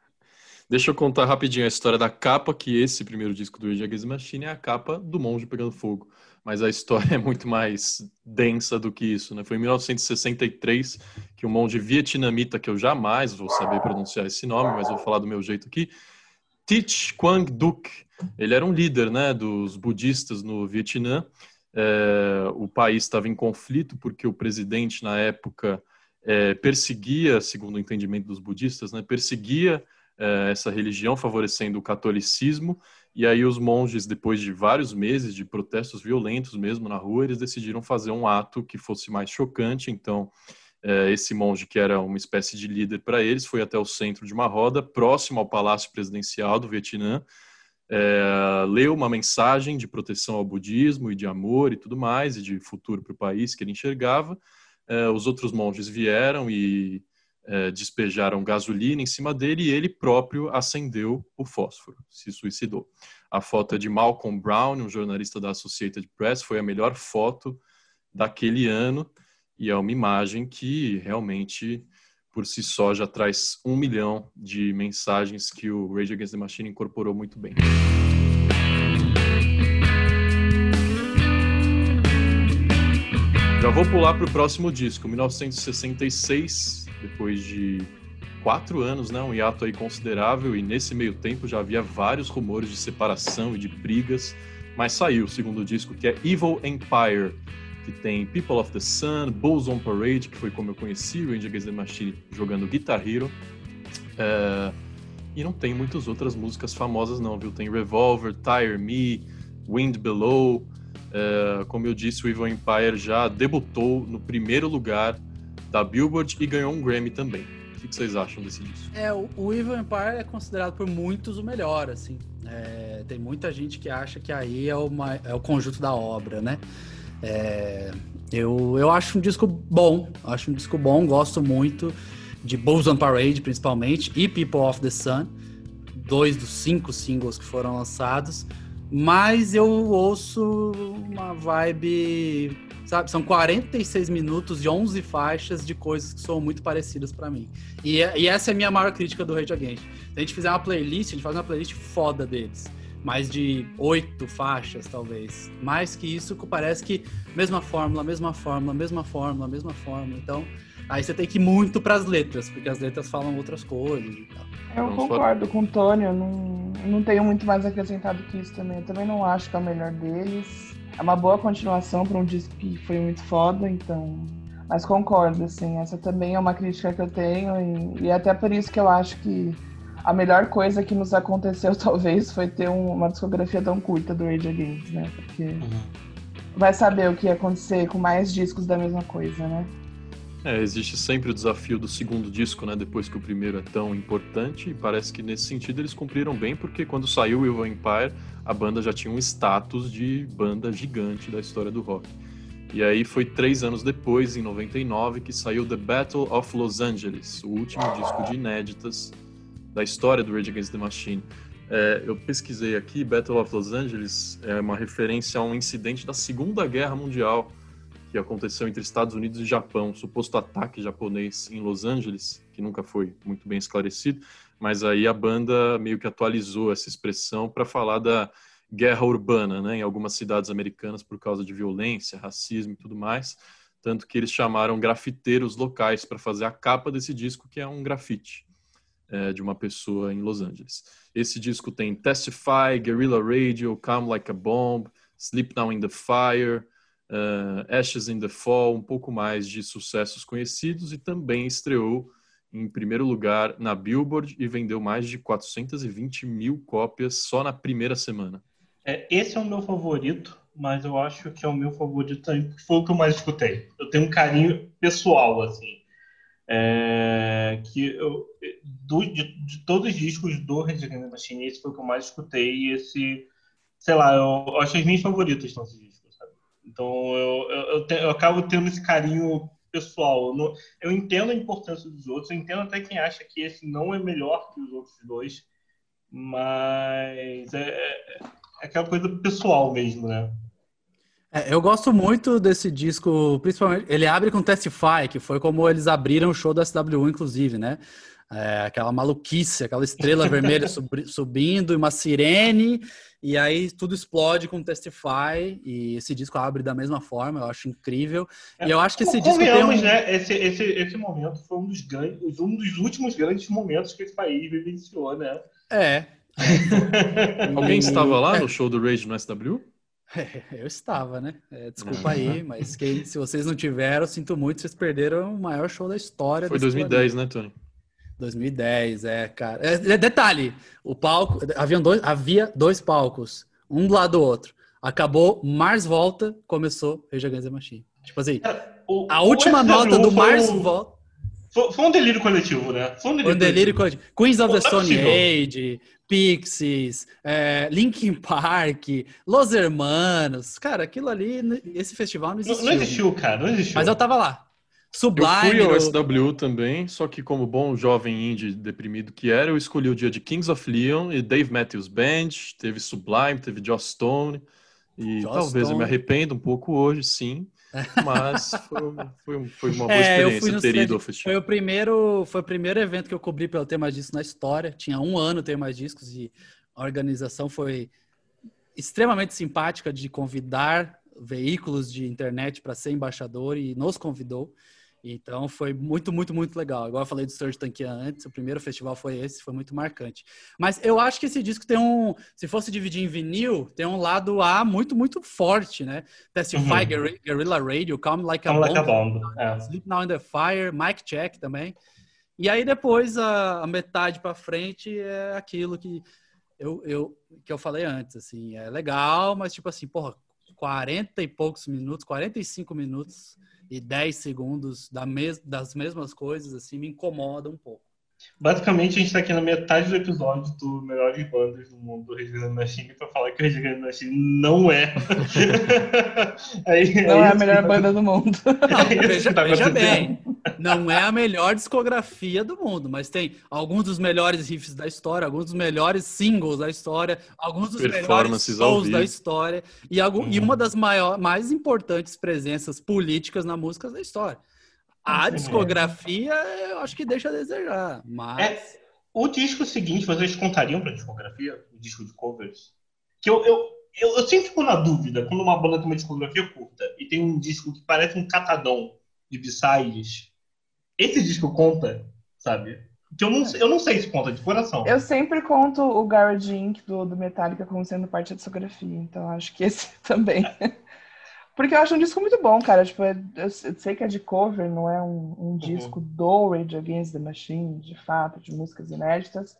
S2: Deixa eu contar rapidinho a história da capa, que esse primeiro disco do Rage Against Machine é a capa do monge pegando fogo mas a história é muito mais densa do que isso. Né? Foi em 1963 que um monge vietnamita, que eu jamais vou saber pronunciar esse nome, mas vou falar do meu jeito aqui, Thich Quang Duc, ele era um líder né, dos budistas no Vietnã. É, o país estava em conflito porque o presidente, na época, é, perseguia, segundo o entendimento dos budistas, né, perseguia é, essa religião, favorecendo o catolicismo e aí os monges, depois de vários meses de protestos violentos mesmo na rua, eles decidiram fazer um ato que fosse mais chocante. Então, é, esse monge, que era uma espécie de líder para eles, foi até o centro de uma roda, próximo ao Palácio Presidencial do Vietnã, é, leu uma mensagem de proteção ao budismo e de amor e tudo mais, e de futuro para o país que ele enxergava. É, os outros monges vieram e é, despejaram gasolina em cima dele e ele próprio acendeu o fósforo, se suicidou. A foto é de Malcolm Brown, um jornalista da Associated Press, foi a melhor foto daquele ano e é uma imagem que realmente por si só já traz um milhão de mensagens que o Rage Against the Machine incorporou muito bem. Já vou pular para o próximo disco, 1966, depois de quatro anos, né, um hiato aí considerável, e nesse meio tempo já havia vários rumores de separação e de brigas, mas saiu o segundo disco, que é Evil Empire, que tem People of the Sun, Bulls on Parade, que foi como eu conheci o Rage Against the Machine jogando Guitar Hero, é... e não tem muitas outras músicas famosas não, viu? Tem Revolver, Tire Me, Wind Below, é... como eu disse, o Evil Empire já debutou no primeiro lugar da Billboard e ganhou um Grammy também. O que vocês acham desse disco?
S5: É, o Evil Empire é considerado por muitos o melhor, assim. É, tem muita gente que acha que aí é, uma, é o conjunto da obra, né? É, eu, eu acho um disco bom, acho um disco bom, gosto muito de Bulls on Parade, principalmente, e People of the Sun, dois dos cinco singles que foram lançados, mas eu ouço uma vibe sabe? São 46 minutos de 11 faixas de coisas que são muito parecidas para mim. E, e, essa é a minha maior crítica do Rage Against. Se a gente fizer uma playlist, a gente faz uma playlist foda deles. Mais de oito faixas, talvez. Mais que isso, parece que mesma fórmula, mesma fórmula, mesma fórmula, mesma fórmula. Então, aí você tem que ir muito para as letras, porque as letras falam outras coisas e tal.
S4: Eu concordo com o Tony, eu não, não tenho muito mais acrescentado que isso também. Eu também não acho que é o melhor deles é uma boa continuação para um disco que foi muito foda, então. Mas concordo, assim, essa também é uma crítica que eu tenho, e, e até por isso que eu acho que a melhor coisa que nos aconteceu, talvez, foi ter um, uma discografia tão curta do Rage Against, né? Porque uhum. vai saber o que ia acontecer com mais discos da mesma coisa, né?
S2: É, existe sempre o desafio do segundo disco, né? Depois que o primeiro é tão importante, e parece que nesse sentido eles cumpriram bem, porque quando saiu Evil Empire, a banda já tinha um status de banda gigante da história do rock. E aí foi três anos depois, em 99, que saiu The Battle of Los Angeles, o último disco de inéditas da história do Rage Against the Machine. É, eu pesquisei aqui, Battle of Los Angeles é uma referência a um incidente da Segunda Guerra Mundial que aconteceu entre Estados Unidos e Japão, suposto ataque japonês em Los Angeles, que nunca foi muito bem esclarecido, mas aí a banda meio que atualizou essa expressão para falar da guerra urbana, né, em algumas cidades americanas por causa de violência, racismo e tudo mais, tanto que eles chamaram grafiteiros locais para fazer a capa desse disco, que é um grafite. é, de uma pessoa em Los Angeles. Esse disco tem Testify, Guerrilla Radio, Calm Like a Bomb, Sleep Now in the Fire, uh, Ashes in the Fall, um pouco mais de sucessos conhecidos e também estreou em primeiro lugar na Billboard e vendeu mais de 420 mil cópias só na primeira semana.
S3: É, esse é o meu favorito, mas eu acho que é o meu favorito também, porque foi o que eu mais escutei. Eu tenho um carinho pessoal, assim. É, que eu, do, de, de, todos os discos do Rage Against the Machine, esse foi o que eu mais escutei e esse, sei lá, eu, eu acho que as minhas favoritas são esses? Então eu, eu, eu, te, eu acabo tendo esse carinho pessoal. Eu, entendo a importância dos outros, eu entendo até quem acha que esse não é melhor que os outros dois, mas é, é, é aquela coisa pessoal mesmo, né?
S5: É, eu gosto muito desse disco, principalmente. Ele abre com Testify, que foi como eles abriram o show da SWU, inclusive, né? É, aquela maluquice, aquela estrela vermelha subindo e uma sirene, e aí tudo explode com Testify, e esse disco abre da mesma forma, eu acho incrível. É, e eu acho que esse disco tem um...
S3: né? Esse, esse, esse momento foi um dos, grandes, um dos últimos grandes momentos que esse país vivenciou, né?
S5: É.
S2: Alguém estava lá no show do Rage no SW?
S5: eu estava, né? É, desculpa aí, mas quem, se vocês não tiveram, sinto muito, vocês perderam o maior show da história.
S2: Foi 2010, planeta. né, Tony?
S5: 2010, é, cara. É, é, detalhe, o palco, havia dois, havia dois palcos, um do lado do outro. Acabou, Mars volta, começou Rage Against the Machine. Tipo assim, o, a última nota do Mars um, volta.
S3: Foi, foi, um delírio coletivo, né?
S5: Foi um delírio, um delírio coletivo. Queens of the Stone Age, Pixies, é, Linkin Park, Los Hermanos. Cara, aquilo ali, esse festival não existiu.
S3: Não, não existiu, cara, não existiu.
S5: Mas eu tava lá. Sublime.
S2: Eu fui ao SW também, só que como bom jovem indie deprimido que era, eu escolhi o dia de Kings of Leon e Dave Matthews Band, teve Sublime, teve Joss Stone, e Joss talvez Stone. eu me arrependa um pouco hoje, sim, mas foi, foi, foi uma boa é, experiência ter ido ao festival.
S5: Foi o, primeiro, foi o primeiro evento que eu cobri pelo Ter Mais Discos na história, tinha um ano Ter Mais Discos e a organização foi extremamente simpática de convidar veículos de internet para ser embaixador e nos convidou. Então foi muito, muito, muito legal. Igual eu falei do Surge Tankia antes, o primeiro festival foi esse, foi muito marcante. Mas eu acho que esse disco tem um, se fosse dividir em vinil, tem um lado A muito, muito forte, né? Testify, uhum. Guerrilla Radio, Calm Like a Calm Bomb, like a bomb. É. Sleep Now in the Fire, Mic Check também. E aí depois a, a metade para frente é aquilo que eu, eu, que eu falei antes, assim, é legal, mas tipo assim, porra, 40 e poucos minutos, 45 minutos e 10 segundos da mes das mesmas coisas, assim, me incomoda um pouco.
S3: Basicamente, a gente está aqui na metade do episódio do Melhores Bandas do Mundo do Rage Machine para falar que o Rage Machine não é.
S4: aí, não é, é a melhor banda do mundo.
S5: Não, é veja, tá veja bem, não é a melhor discografia do mundo, mas tem alguns dos melhores riffs da história, alguns dos melhores singles da história, alguns dos melhores shows da história e, algum, e uma das maior, mais importantes presenças políticas na música da história. A discografia, eu acho que deixa a desejar, mas... É,
S3: o disco seguinte, vocês contariam pra discografia? O disco de covers? Que eu, eu, eu, eu sempre fico na dúvida, quando uma banda tem uma discografia curta e tem um disco que parece um catadão de b-sides, esse disco conta, sabe? Que eu não, eu não sei se conta de coração.
S4: Eu sempre conto o Garage Inc. do, do Metallica como sendo parte da discografia, então acho que esse também. Porque eu acho um disco muito bom, cara. Tipo, é, eu sei que é de cover, não é um, um uhum. disco do Rage Against the Machine, de fato, de músicas inéditas.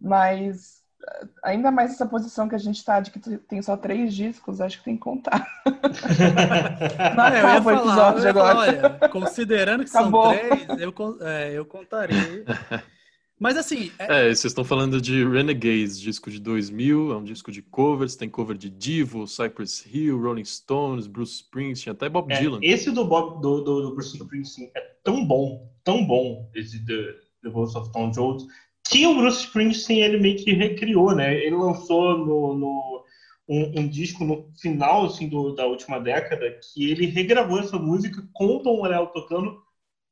S4: Mas eh, ainda mais essa posição que a gente tá de que tem só três discos, acho que tem que contar.
S5: Não, eu ia falar, eu ia falar olha, considerando que Acabou. são três, eu, é, eu contaria. Mas assim.
S2: É... é, vocês estão falando de Renegades, disco de 2000, é um disco de covers, tem cover de Divo, Cypress Hill, Rolling Stones, Bruce Springsteen, até Bob
S3: é,
S2: Dylan.
S3: Esse do, Bob, do, do, do, Bruce Springsteen é tão bom, tão bom, esse The, The Ghost of Tom Jones, que o Bruce Springsteen ele meio que recriou, né? Ele lançou no, no um, um, disco no final assim, do, da última década que ele regravou essa música com o Tom Morello tocando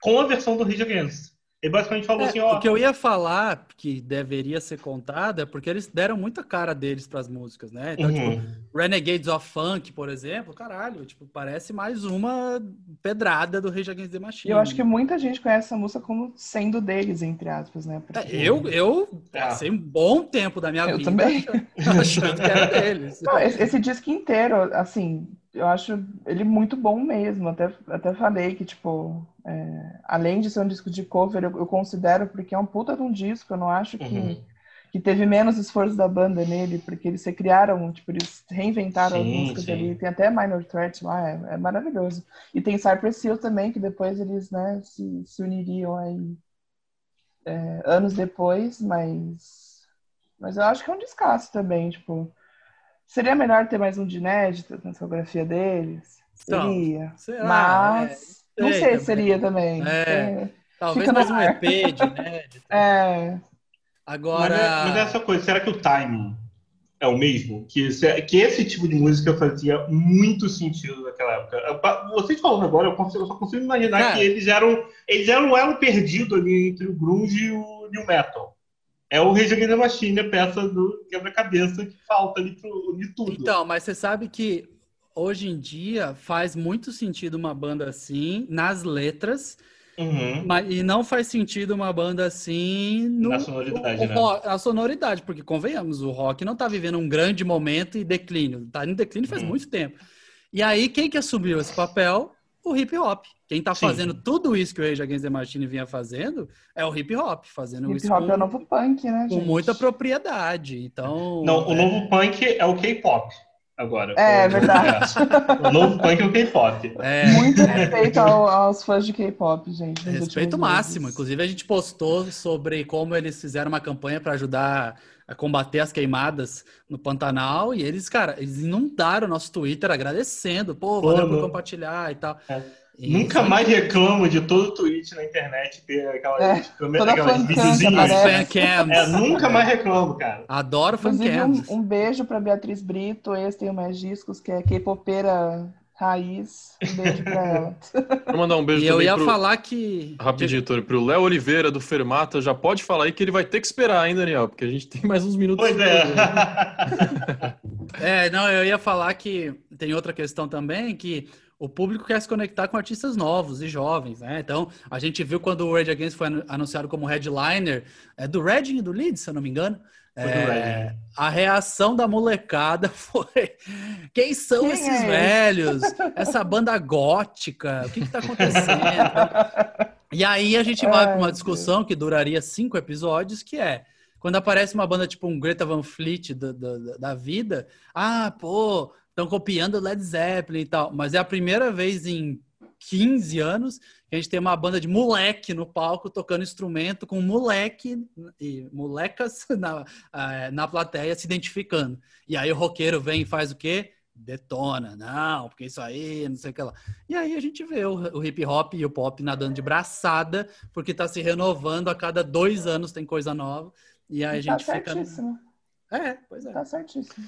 S3: com a versão do Rage Against. Ele basicamente falou é, assim, ó...
S5: O que eu ia falar, que deveria ser contado, é porque eles deram muita cara deles para as músicas, né? Então, uhum. tipo, Renegades of Funk, por exemplo, caralho, tipo, parece mais uma pedrada do Rage Against the Machine.
S4: Eu acho que muita gente conhece essa música como sendo deles, entre aspas, né?
S5: Porque... É, eu, eu é. passei um bom tempo da minha
S4: eu
S5: vida
S4: também.
S5: achando que era deles.
S4: Não, esse, esse disco inteiro, assim, eu acho ele muito bom mesmo. Até, até falei que, tipo, é, além de ser um disco de cover, eu, eu, considero porque é um puta de um disco. Eu não acho que, uhum. que teve menos esforço da banda nele, porque eles se criaram, tipo, eles reinventaram sim, as músicas sim. ali. Tem até Minor Threat lá, é, é, maravilhoso. E tem Cypress Hill também, que depois eles, né, se, se uniriam aí é, anos depois, mas. Mas eu acho que é um descasso também, tipo. Seria melhor ter mais um de inédito na discografia deles? Então, seria. Será? Mas. É, não sei também. se seria também. É,
S5: é. Talvez mais um EP de inédito.
S4: É.
S5: Agora. Mas
S3: é, mas é essa coisa, será que o timing é o mesmo? Que, que esse tipo de música fazia muito sentido naquela época. Vocês falando agora, eu, consigo, eu só consigo imaginar Cara, que eles eram, eles eram um elo perdido ali entre o grunge e o new metal é o the Machine, a peça do quebra-cabeça que falta ali pro unir tudo.
S5: Então, mas você sabe que hoje em dia faz muito sentido uma banda assim nas letras, uhum. mas, e não faz sentido uma banda assim no,
S3: na sonoridade,
S5: no, né? A sonoridade, porque convenhamos, o rock não tá vivendo um grande momento e declínio, tá em declínio faz uhum. muito tempo. E aí, quem que assumiu esse papel? O hip hop. Quem está fazendo tudo isso que o Rage Against the Machine vinha fazendo é o hip hop, fazendo
S4: hip
S5: isso.
S4: Hip hop com, é o novo punk, né?
S5: Com gente? muita propriedade. Então.
S3: Não, o é... novo punk é o K-pop. Agora.
S4: É, é verdade.
S3: o novo punk é o K-pop.
S4: É. Muito respeito ao, aos fãs de K-pop, gente.
S5: Respeito máximo. Inclusive, a gente postou sobre como eles fizeram uma campanha para ajudar a combater as queimadas no Pantanal. E eles, cara, eles inundaram o nosso Twitter agradecendo. Pô, valeu por compartilhar e tal. É.
S3: Nunca mais reclamo de todo o tweet na internet ter aquelas, é, aquelas videozinhas. É, nunca mais reclamo, cara.
S5: Adoro fancams.
S4: Um, um beijo pra Beatriz Brito, ex tem mais discos, que é K-popeira raiz. Um beijo pra ela.
S2: Vou mandar um beijo
S5: e
S2: também
S5: eu ia
S2: pro...
S5: falar que...
S2: Rapidinho, Tony, pro Léo Oliveira, do Fermata, já pode falar aí que ele vai ter que esperar, hein, Daniel? Porque a gente tem mais uns minutos.
S3: Pois é.
S5: é, não, eu ia falar que tem outra questão também, que o público quer se conectar com artistas novos e jovens, né? Então, a gente viu quando o Rage Against foi anunciado como headliner é, do Reading e do Leeds, se eu não me engano. É, a reação da molecada foi: quem são quem esses é velhos? Essa banda gótica? O que está acontecendo? e aí a gente vai para uma discussão que duraria cinco episódios, que é quando aparece uma banda tipo um Greta Van Fleet da, da, da vida, ah, pô, estão copiando Led Zeppelin e tal, mas é a primeira vez em 15 anos a gente tem uma banda de moleque no palco tocando instrumento com moleque e molecas na, eh, na plateia se identificando. E aí o roqueiro vem e faz o quê? Detona, não, porque isso aí, não sei o que lá. E aí a gente vê o, o hip hop e o pop nadando de braçada, porque está se renovando a cada dois anos tem coisa nova. E aí a tá gente
S4: tá
S5: fica.
S4: Certíssimo.
S5: É, pois é.
S4: Tá certíssimo.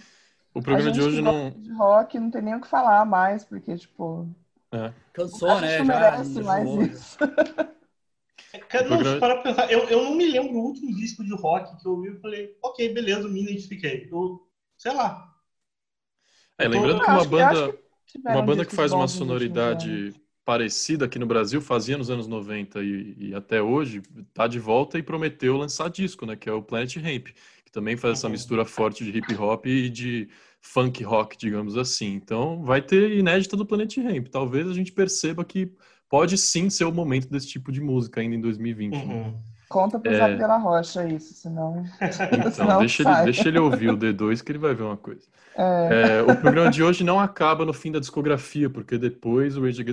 S2: O programa de hoje não.
S4: De rock não tem nem o que falar mais, porque, tipo.
S5: É. Cansou, né? Já merece
S4: mais isso.
S3: Cara, não, para pensar, eu, eu não me lembro o último disco de rock que eu ouvi e falei, ok, beleza, me identifiquei. Eu, sei lá.
S2: É, lembrando que uma banda, que uma banda que faz uma sonoridade parecida aqui no Brasil, fazia nos anos 90 e, e, até hoje, tá de volta e prometeu lançar disco, né? Que é o Planet Ramp também faz essa mistura forte de hip hop e de funk rock, digamos assim. Então, vai ter inédita do Planet Ramp. Talvez a gente perceba que pode sim ser o momento desse tipo de música ainda em 2020. Né? Uhum. Né?
S4: Conta pro é... Zé pela Rocha isso, senão.
S2: Então, senão deixa, ele, deixa ele ouvir o D2 que ele vai ver uma coisa. É. É, o programa de hoje não acaba no fim da discografia, porque depois o Rage,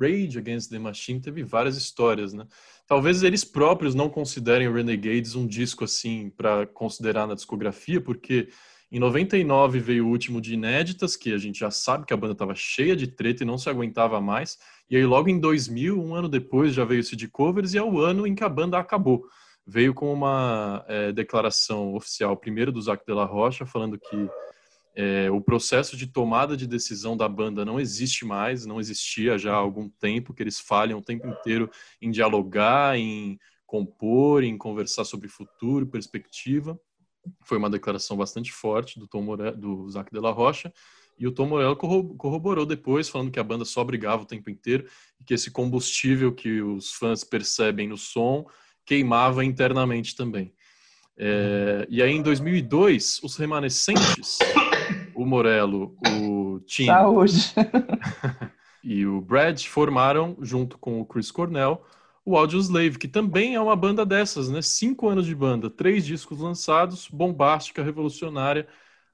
S2: Rage Against the Machine teve várias histórias, né? Talvez eles próprios não considerem o Renegades um disco assim para considerar na discografia, porque em 99 veio o último de inéditas, que a gente já sabe que a banda estava cheia de treta e não se aguentava mais. E aí logo em 2000, um ano depois, já veio esse de covers e é o ano em que a banda acabou. Veio com uma é, declaração oficial, primeiro do Zac de la Rocha, falando que é, o processo de tomada de decisão da banda não existe mais, não existia já há algum tempo, que eles falham o tempo inteiro em dialogar, em compor, em conversar sobre futuro, perspectiva. Foi uma declaração bastante forte do Tom Morello, do Zac de la Rocha. E o Tom Morello corroborou depois, falando que a banda só brigava o tempo inteiro e que esse combustível que os fãs percebem no som queimava internamente também. É, e aí, em 2002, os remanescentes, o Morello, o Tim
S4: Saúde.
S2: e o Brad formaram, junto com o Chris Cornell, o Audioslave, que também é uma banda dessas, né? Cinco anos de banda, três discos lançados, bombástica, revolucionária,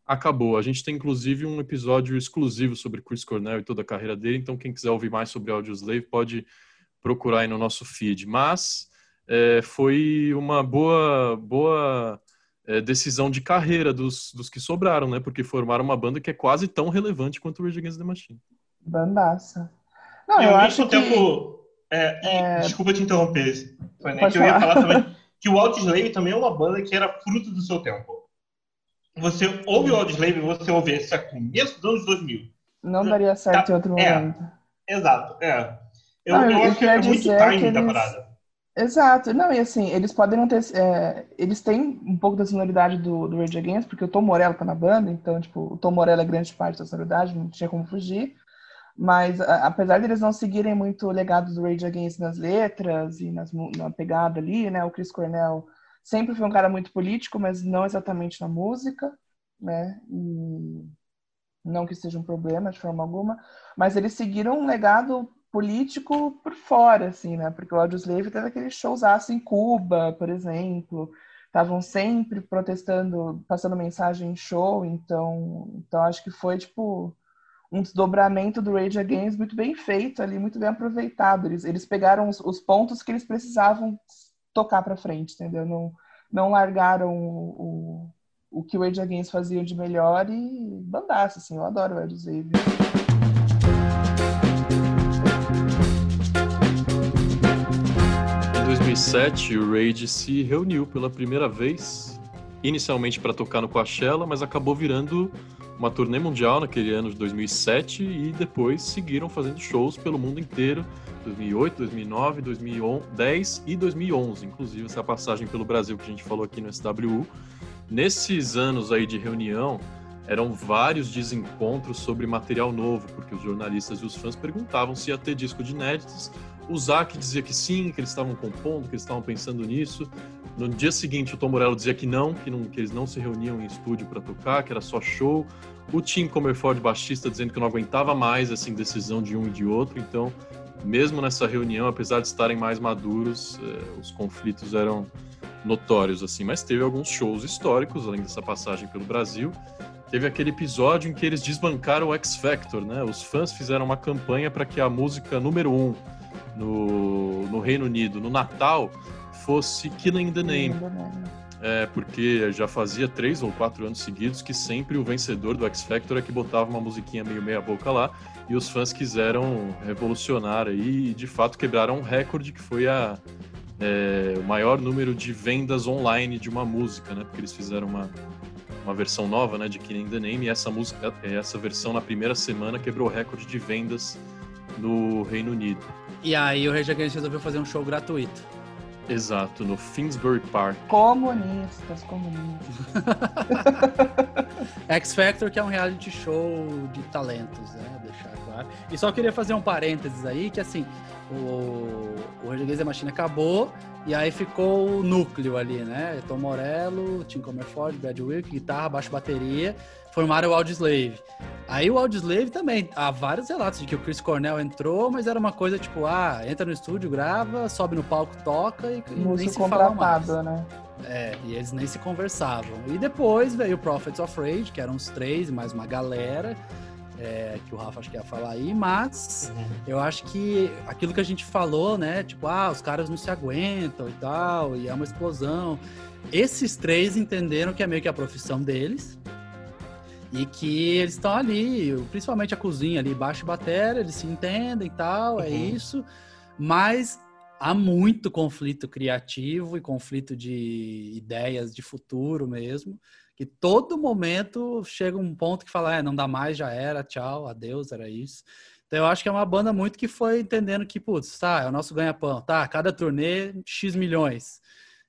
S2: acabou. A gente tem inclusive um episódio exclusivo sobre Chris Cornell e toda a carreira dele, então quem quiser ouvir mais sobre Audioslave pode procurar aí no nosso feed. Mas é, foi uma boa, boa é, decisão de carreira dos, dos que sobraram, né? Porque formaram uma banda que é quase tão relevante quanto o Rage Against the Machine.
S4: Bandaça. Não,
S3: eu, eu acho que... tempo é, é... Desculpa te interromper, né, que eu ia falar também que o Audioslave também é uma banda que era fruto do seu tempo. Você ouve o Audioslave, você ouve esse a começo dos anos 2000.
S4: Não daria certo em outro
S3: é,
S4: momento.
S3: Exato, é. Eu, eu, eu acho que é muito timing
S4: eles...
S3: da parada.
S4: Exato. Não, e assim, eles podem não ter. É, eles têm um pouco da sonoridade do, do Rage Against, porque o Tom Morello tá na banda, então, tipo, o Tom Morello é grande parte da sonoridade, não tinha como fugir. Mas a, apesar de eles não seguirem muito o legado do Rage Against nas letras e nas, na pegada ali, né? O Chris Cornell sempre foi um cara muito político, mas não exatamente na música, né? E não que seja um problema de forma alguma, mas eles seguiram um legado político por fora, assim, né? Porque o Audioslave teve aqueles shows em Cuba, por exemplo, estavam sempre protestando, passando mensagem em show, então, então acho que foi tipo um desdobramento do Rage Against muito bem feito ali, muito bem aproveitado. Eles, eles pegaram os, os pontos que eles precisavam tocar para frente, entendeu? Não, não largaram o, o, o que o Rage Against fazia de melhor e bandasse, assim. Eu adoro o Ed Xavier.
S2: Em 2007, o Rage se reuniu pela primeira vez, inicialmente para tocar no Coachella, mas acabou virando uma turnê mundial naquele ano de 2007 e depois seguiram fazendo shows pelo mundo inteiro, 2008, 2009, 2010 e 2011, inclusive essa passagem pelo Brasil que a gente falou aqui no SWU. Nesses anos aí de reunião, eram vários desencontros sobre material novo, porque os jornalistas e os fãs perguntavam se ia ter disco de inéditos. O Zac dizia que sim, que eles estavam compondo, que eles estavam pensando nisso. No dia seguinte, o Tom Morello dizia que não, que, não, que eles não se reuniam em estúdio para tocar, que era só show. O Tim Comerford, baixista, dizendo que não aguentava mais essa indecisão de um e de outro. Então, mesmo nessa reunião, apesar de estarem mais maduros, eh, os conflitos eram notórios, assim. Mas teve alguns shows históricos, além dessa passagem pelo Brasil. Teve aquele episódio em que eles desbancaram o X Factor, né? Os fãs fizeram uma campanha para que a música número um no, no Reino Unido, no Natal, fosse Killing the Name. É, porque já fazia três ou quatro anos seguidos que sempre o vencedor do X Factor é que botava uma musiquinha meio meia boca lá e os fãs quiseram revolucionar aí e de fato quebraram um recorde que foi a, é, o maior número de vendas online de uma música, né? Porque eles fizeram uma, uma versão nova, né, de Killing the Name e essa música, essa versão na primeira semana quebrou o recorde de vendas no Reino Unido.
S5: E aí o Rage Against resolveu fazer um show gratuito.
S2: Exato, no Finsbury Park.
S4: Comunistas, comunistas.
S5: X Factor, que é um reality show de talentos, né? Deixar claro. E só queria fazer um parênteses aí, que assim, o, o Rage Against the Machine acabou, e aí ficou o núcleo ali, né? Tom Morello, Tim Comerford, Brad Wilk, guitarra, baixo, bateria formaram o Audioslave. Aí o Audioslave também, há vários relatos de que o Chris Cornell entrou, mas era uma coisa tipo, ah, entra no estúdio, grava, sobe no palco, toca e, e nem se fala mais. né? É, e eles nem se conversavam. E depois veio o Prophets of Rage, que eram os três, mais uma galera, é, que o Rafa acho que ia falar aí, mas uhum. eu acho que aquilo que a gente falou, né, tipo, ah, os caras não se aguentam e tal, e é uma explosão. Esses três entenderam que é meio que a profissão deles, e que eles estão ali, principalmente a cozinha ali, baixo bateria, eles se entendem e tal, é uhum. é isso. Mas há muito conflito criativo e conflito de ideias de futuro mesmo, que todo momento chega um ponto que fala, é, não dá mais, já era, tchau, adeus, era isso. Então eu acho que é uma banda muito que foi entendendo que, putz, tá, é o nosso ganha-pão, tá, cada turnê, X milhões.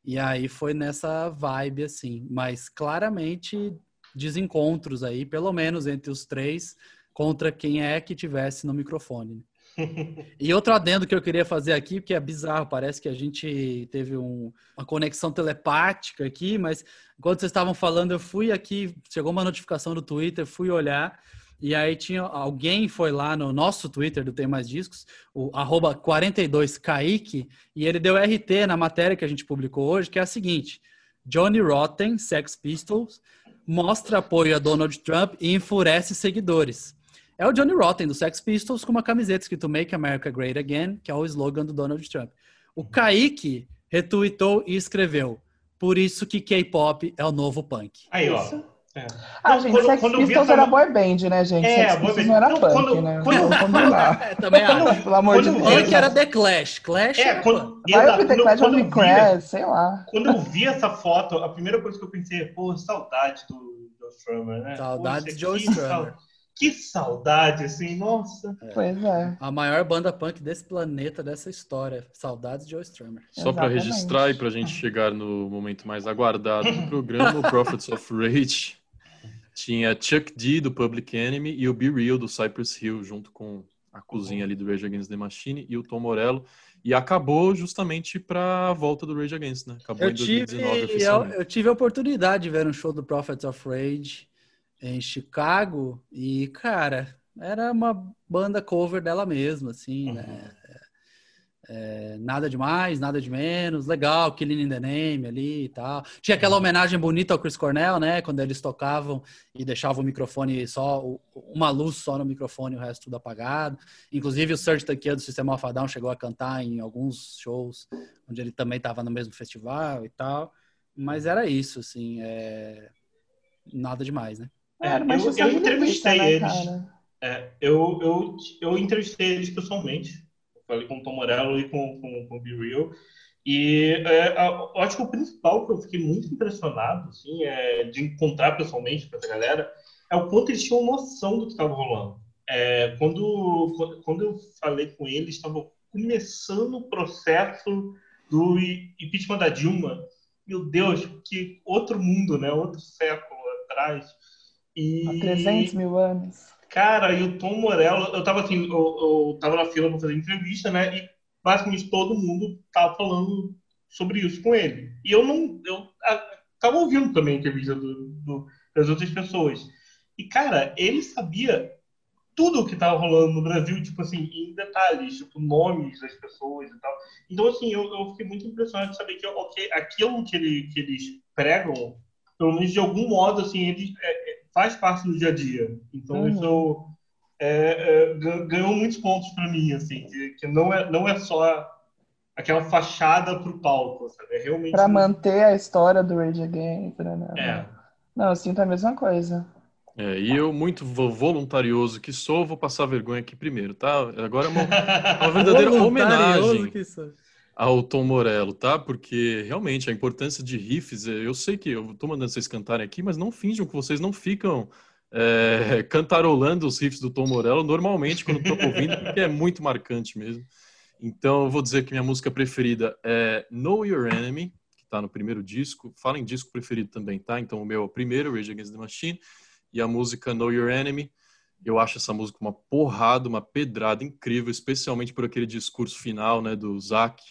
S5: E aí foi nessa vibe, assim. Mas claramente desencontros aí, pelo menos entre os três, contra quem é que tivesse no microfone. e outro adendo que eu queria fazer aqui, que é bizarro, parece que a gente teve um, uma conexão telepática aqui, mas enquanto vocês estavam falando, eu fui aqui, chegou uma notificação do Twitter, fui olhar, e aí tinha alguém foi lá no nosso Twitter do Tem Mais Discos, o arroba 42Kaique, e ele deu RT na matéria que a gente publicou hoje, que é a seguinte: Johnny Rotten, Sex Pistols, mostra apoio a Donald Trump e enfurece seguidores. É o Johnny Rotten, do Sex Pistols, com uma camiseta escrito Make America Great Again, que é o slogan do Donald Trump. O Kaique retweetou e escreveu: Por isso que K-pop é o novo punk.
S3: Aí, ó.
S4: É. Ah, gente, quando, Sex quando Pistols era boy band, né, gente? É, Sex Pistols não era não, punk, quando, né? Quando,
S5: quando, é, também acho. Pelo amor de Deus. Punk era The Clash. Clash
S3: é, quando, Vai exato, The Clash quando, Crash, sei lá. Quando eu vi essa foto, a primeira coisa que eu pensei é, pô, saudade do, do Strummer, né?
S5: Saudade de Joe Strummer.
S3: Que saudade, assim, nossa.
S4: É. Pois é.
S5: A maior banda punk desse planeta, dessa história. Saudades de Joe Strummer.
S2: Só para registrar e para a gente chegar no momento mais aguardado do programa, o Prophets of Rage tinha Chuck D do Public Enemy e o Be Real do Cypress Hill, junto com a cozinha ali do Rage Against the Machine e o Tom Morello. E acabou justamente para a volta do Rage Against, né? Acabou
S5: eu em 2019 tive, eu, eu, tive a oportunidade de ver um show do Prophets of Rage em Chicago e, cara, era uma banda cover dela mesma, assim, né? uhum. né? É, nada de mais, nada de menos, legal, Killing in the Name ali e tal. Tinha aquela homenagem bonita ao Chris Cornell, né? Quando eles tocavam e deixavam o microfone só, uma luz só no microfone e o resto tudo apagado. Inclusive o Serge Tankian do Sistema Alpha Down chegou a cantar em alguns shows, onde ele também estava no mesmo festival e tal. Mas era isso, assim, é... nada demais, né?
S3: É, eu, eu entrevistei né, eles. É, eu, eu, eu entrevistei eles pessoalmente falei com o Tom Morello e com, com, com o Be Real. E é, eu acho que o principal que eu fiquei muito impressionado, assim, é, de encontrar pessoalmente com essa galera, é o quanto eles tinham noção do que estava rolando. É, quando, quando eu falei com eles, estava começando o processo do impeachment da Dilma. Meu Deus, que outro mundo, né? Outro século atrás.
S4: E... Há 300 mil anos.
S3: Cara, e o Tom Morello, eu tava assim, eu, eu tava na fila pra fazer entrevista, né? E basicamente todo mundo tava falando sobre isso com ele. E eu não. Eu a, tava ouvindo também a entrevista do, do, das outras pessoas. E, cara, ele sabia tudo o que tava rolando no Brasil, tipo assim, em detalhes, tipo, nomes das pessoas e tal. Então, assim, eu, eu fiquei muito impressionado de saber que okay, aquilo que, ele, que eles pregam, pelo menos de algum modo, assim, eles, é, faz parte do dia a dia. Então uhum. isso é, é, ganhou muitos pontos para mim, assim, que, que, não é não é só aquela fachada para o palco, sabe? É realmente
S4: para manter a história do Rage Against, né? É. Não, eu sinto a mesma coisa.
S2: É, e eu, muito voluntarioso que sou, vou passar vergonha aqui primeiro, tá? Agora é uma, uma verdadeira homenagem ao Tom Morello, tá? Porque realmente a importância de riffs, eu sei que eu tô mandando vocês cantarem aqui, mas não finjam que vocês não ficam é, cantarolando os riffs do Tom Morello normalmente quando estou ouvindo, porque é muito marcante mesmo. Então eu vou dizer que minha música preferida é Know Your Enemy, que está no primeiro disco. Fala em disco preferido também, tá? Então o meu é o primeiro, Rage Against the Machine, e a música Know Your Enemy. Eu acho essa música uma porrada, uma pedrada incrível, especialmente por aquele discurso final, né, do Zac,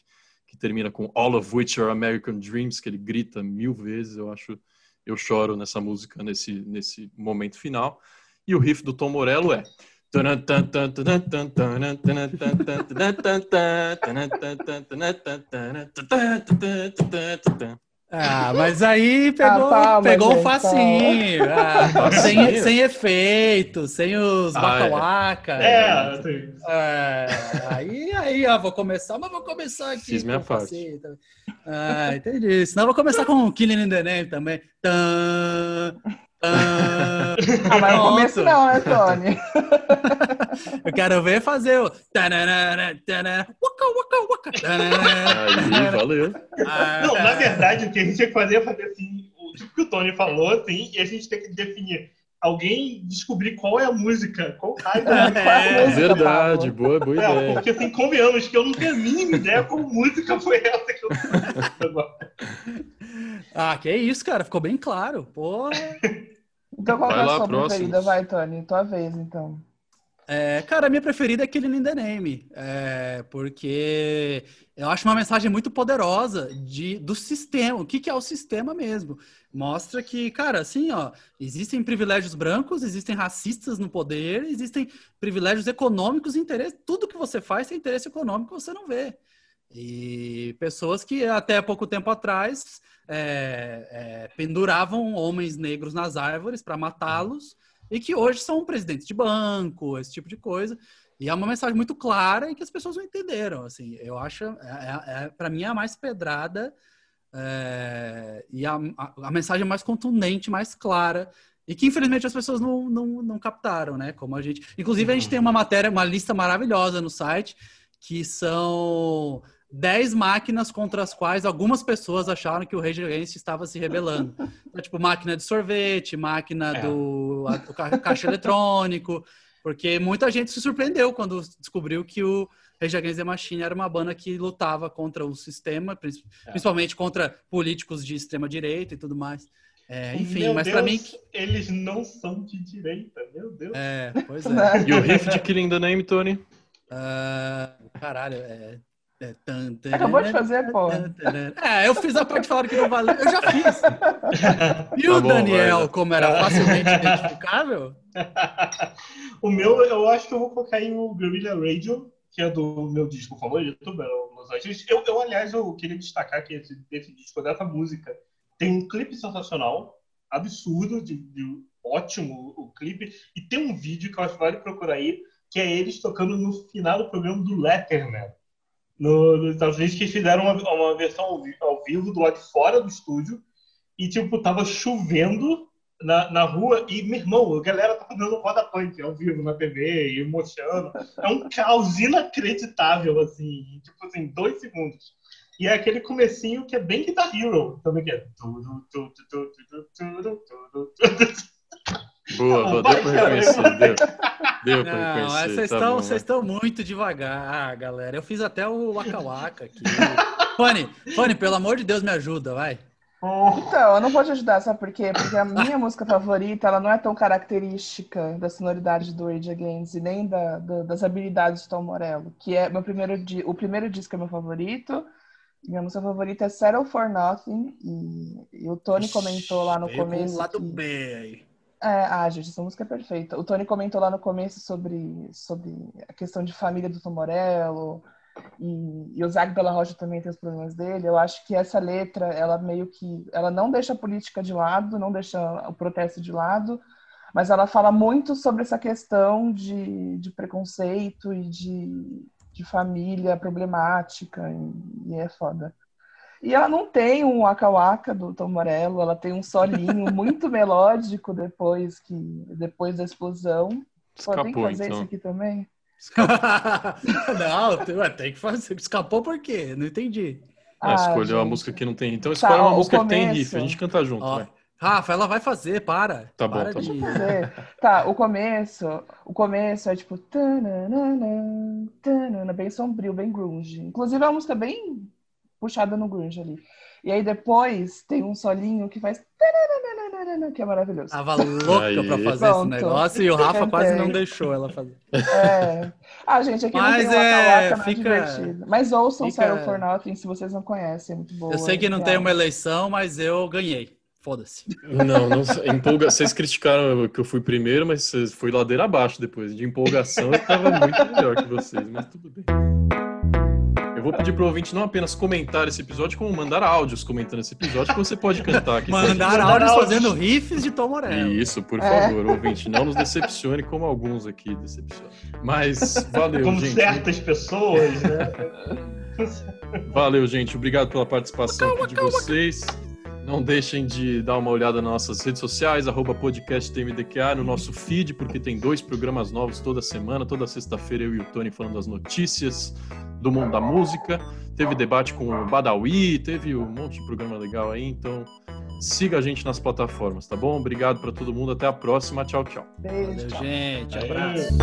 S2: que termina com All of Which Are American Dreams, que ele grita mil vezes. Eu acho, eu choro nessa música, nesse, nesse momento final. E o riff do Tom Morello é.
S5: Ah, mas aí pegou, ah, pegou um facinho. Ah, sem, sem efeito, sem os bacalaca.
S3: É, assim.
S5: é, aí, aí, ó, vou começar, mas vou começar aqui.
S2: Fiz minha parte.
S5: Ah, entendi. Senão vou começar com Killing in the Name também. Tan,
S4: ah, ah, mas no começo não, né, Tony?
S5: Eu quero ver fazer o.
S2: Aí, valeu.
S3: Ah, não, na verdade, o que a gente tinha que fazer é fazer assim, o tipo que o Tony falou, assim, e a gente tem que definir alguém descobrir qual é a música, qual raio
S2: é, é verdade, boa, boa é, ideia.
S3: Porque tem convenhamos que eu não tenho a mínima ideia qual música foi essa que eu
S5: Ah, que é isso, cara, ficou bem claro. Pô.
S4: Então qual vai é a sua próximo. preferida? Vai, Tony, tua vez, então.
S5: É, cara, a minha preferida é Killing in Name, é, porque eu acho uma mensagem muito poderosa de, do sistema, o que, que é o sistema mesmo. Mostra que, cara, assim, ó, existem privilégios brancos, existem racistas no poder, existem privilégios econômicos, interesse, tudo que você faz tem interesse econômico você não vê. E pessoas que até pouco tempo atrás é, é penduravam homens negros nas árvores para matá-los e que hoje são presidentes de banco, esse tipo de coisa. E é uma mensagem muito clara e que as pessoas não entenderam. Assim, eu acho, é, é, é para mim, é a mais pedrada é, e a, a, a, mensagem mais contundente, mais clara. E que, infelizmente, as pessoas não, não, não captaram, né? Como a gente. Inclusive, a gente tem uma matéria, uma lista maravilhosa no site, que são 10 máquinas contra as quais algumas pessoas acharam que o Rage Against estava se rebelando. Então, tipo, máquina de sorvete, máquina é. do, a, do ca, caixa eletrônico, porque muita gente se surpreendeu quando descobriu que o Rage Against the Machine era uma banda que lutava contra o sistema, é. principalmente é. contra políticos de extrema direita e tudo mais. É, enfim, meu mas para mim.
S3: Eles não são de direita, meu Deus.
S5: É, pois
S2: é. e o riff de Killing the Name, Tony?
S5: Uh, caralho, é.
S4: É Acabou de fazer, pô.
S5: É, eu fiz a parte falando que não valeu. Eu já fiz. E o tá bom, Daniel, vai. como era facilmente identificável?
S3: o meu, eu acho que eu vou colocar em o Guerrilla Radio, que é do meu disco favorito, Los Angeles. Eu, eu, aliás, eu queria destacar que esse, esse disco, dessa música, tem um clipe sensacional, absurdo, de, de ótimo o clipe, e tem um vídeo que eu acho que vale procurar aí, que é eles tocando no final do programa do Letterman no, nos Estados Unidos, que fizeram uma, uma versão ao, ao, vivo do lado de fora do estúdio e, tipo, tava chovendo na, na rua e, meu irmão, a galera tava dando roda punk ao vivo na TV e mostrando. É um caos inacreditável, assim, tipo assim, dois segundos. E é aquele comecinho que é bem Guitar Hero, também que é...
S2: Boa, boa, deu pra reconhecer, deu. Deu pra
S5: Não,
S2: reconhecer.
S5: Vocês tá estão muito devagar, galera. Eu fiz até o Waka Waka aqui. Fone, Fone, pelo amor de Deus, me ajuda, vai.
S4: Então, eu não vou te ajudar, sabe por quê? Porque a minha música favorita, ela não é tão característica da sonoridade do Rage Against e nem da, da, das habilidades de Tom Morello, que é meu primeiro o primeiro disco é meu favorito. Minha música favorita é Settle for Nothing e, e o Tony comentou lá no começo.
S5: lado que... B aí.
S4: É, ah, gente, essa música é perfeita. O Tony comentou lá no começo sobre, sobre a questão de família do Tom Morello, e, e o Zac Della Rocha também tem os problemas dele. Eu acho que essa letra, ela meio que, ela não deixa a política de lado, não deixa o protesto de lado, mas ela fala muito sobre essa questão de, de preconceito e de, de família problemática, e, e é foda. E ela não tem um waka do Tom Morello, ela tem um solinho muito melódico depois que depois da explosão.
S2: Escapou,
S4: Pô, tem que fazer
S2: então.
S4: isso aqui também?
S5: não, tem que fazer. Escapou por quê? Não entendi.
S2: Ah, ah escolheu uma música que não tem. Então escolhe tá, uma música começo... que tem riff, a gente canta junto, Ó.
S5: Rafa, ela vai fazer, para.
S2: Tá
S5: bom,
S2: para tá
S5: de...
S2: bom.
S4: Tá, o começo, o começo é tipo tanana, tanana, bem sombrio, bem grunge. Inclusive é uma música bem puxada no grunge ali. E aí depois tem um solinho que faz que é maravilhoso.
S5: Tava louca aí. pra fazer Pronto. esse negócio e o Rafa quase não deixou ela fazer.
S4: É. Ah, gente, aqui
S5: Mas
S4: não tem
S5: é,
S4: uma fica... divertida. Mas ouçam fica... Sarah for Nothing se vocês não conhecem, é muito boa.
S5: Eu sei que não tem uma eleição, mas eu ganhei. Foda-se.
S2: Não, não empolga... vocês criticaram que eu fui primeiro, mas foi ladeira abaixo depois. De empolgação eu tava muito melhor que vocês, mas tudo bem vou pedir pro ouvinte não apenas comentar esse episódio, como mandar áudios comentando esse episódio, que você pode cantar aqui.
S5: mandar áudios fazendo riffs de Tom Morello.
S2: Isso, por favor, é. ouvinte, não nos decepcione como alguns aqui decepcionam. Mas valeu,
S3: como
S2: gente.
S3: Como certas pessoas, né?
S2: Valeu, gente. Obrigado pela participação calma, aqui de calma, vocês. Não deixem de dar uma olhada nas nossas redes sociais, arroba podcasttmdqa, no nosso feed, porque tem dois programas novos toda semana. Toda sexta-feira eu e o Tony falando das notícias do mundo da música. Teve debate com o Badawi, teve um monte de programa legal aí, então siga a gente nas plataformas, tá bom? Obrigado para todo mundo, até a próxima, tchau, tchau.
S4: Beijo,
S5: Valeu,
S4: tchau.
S5: gente,
S3: Aê.
S5: abraço.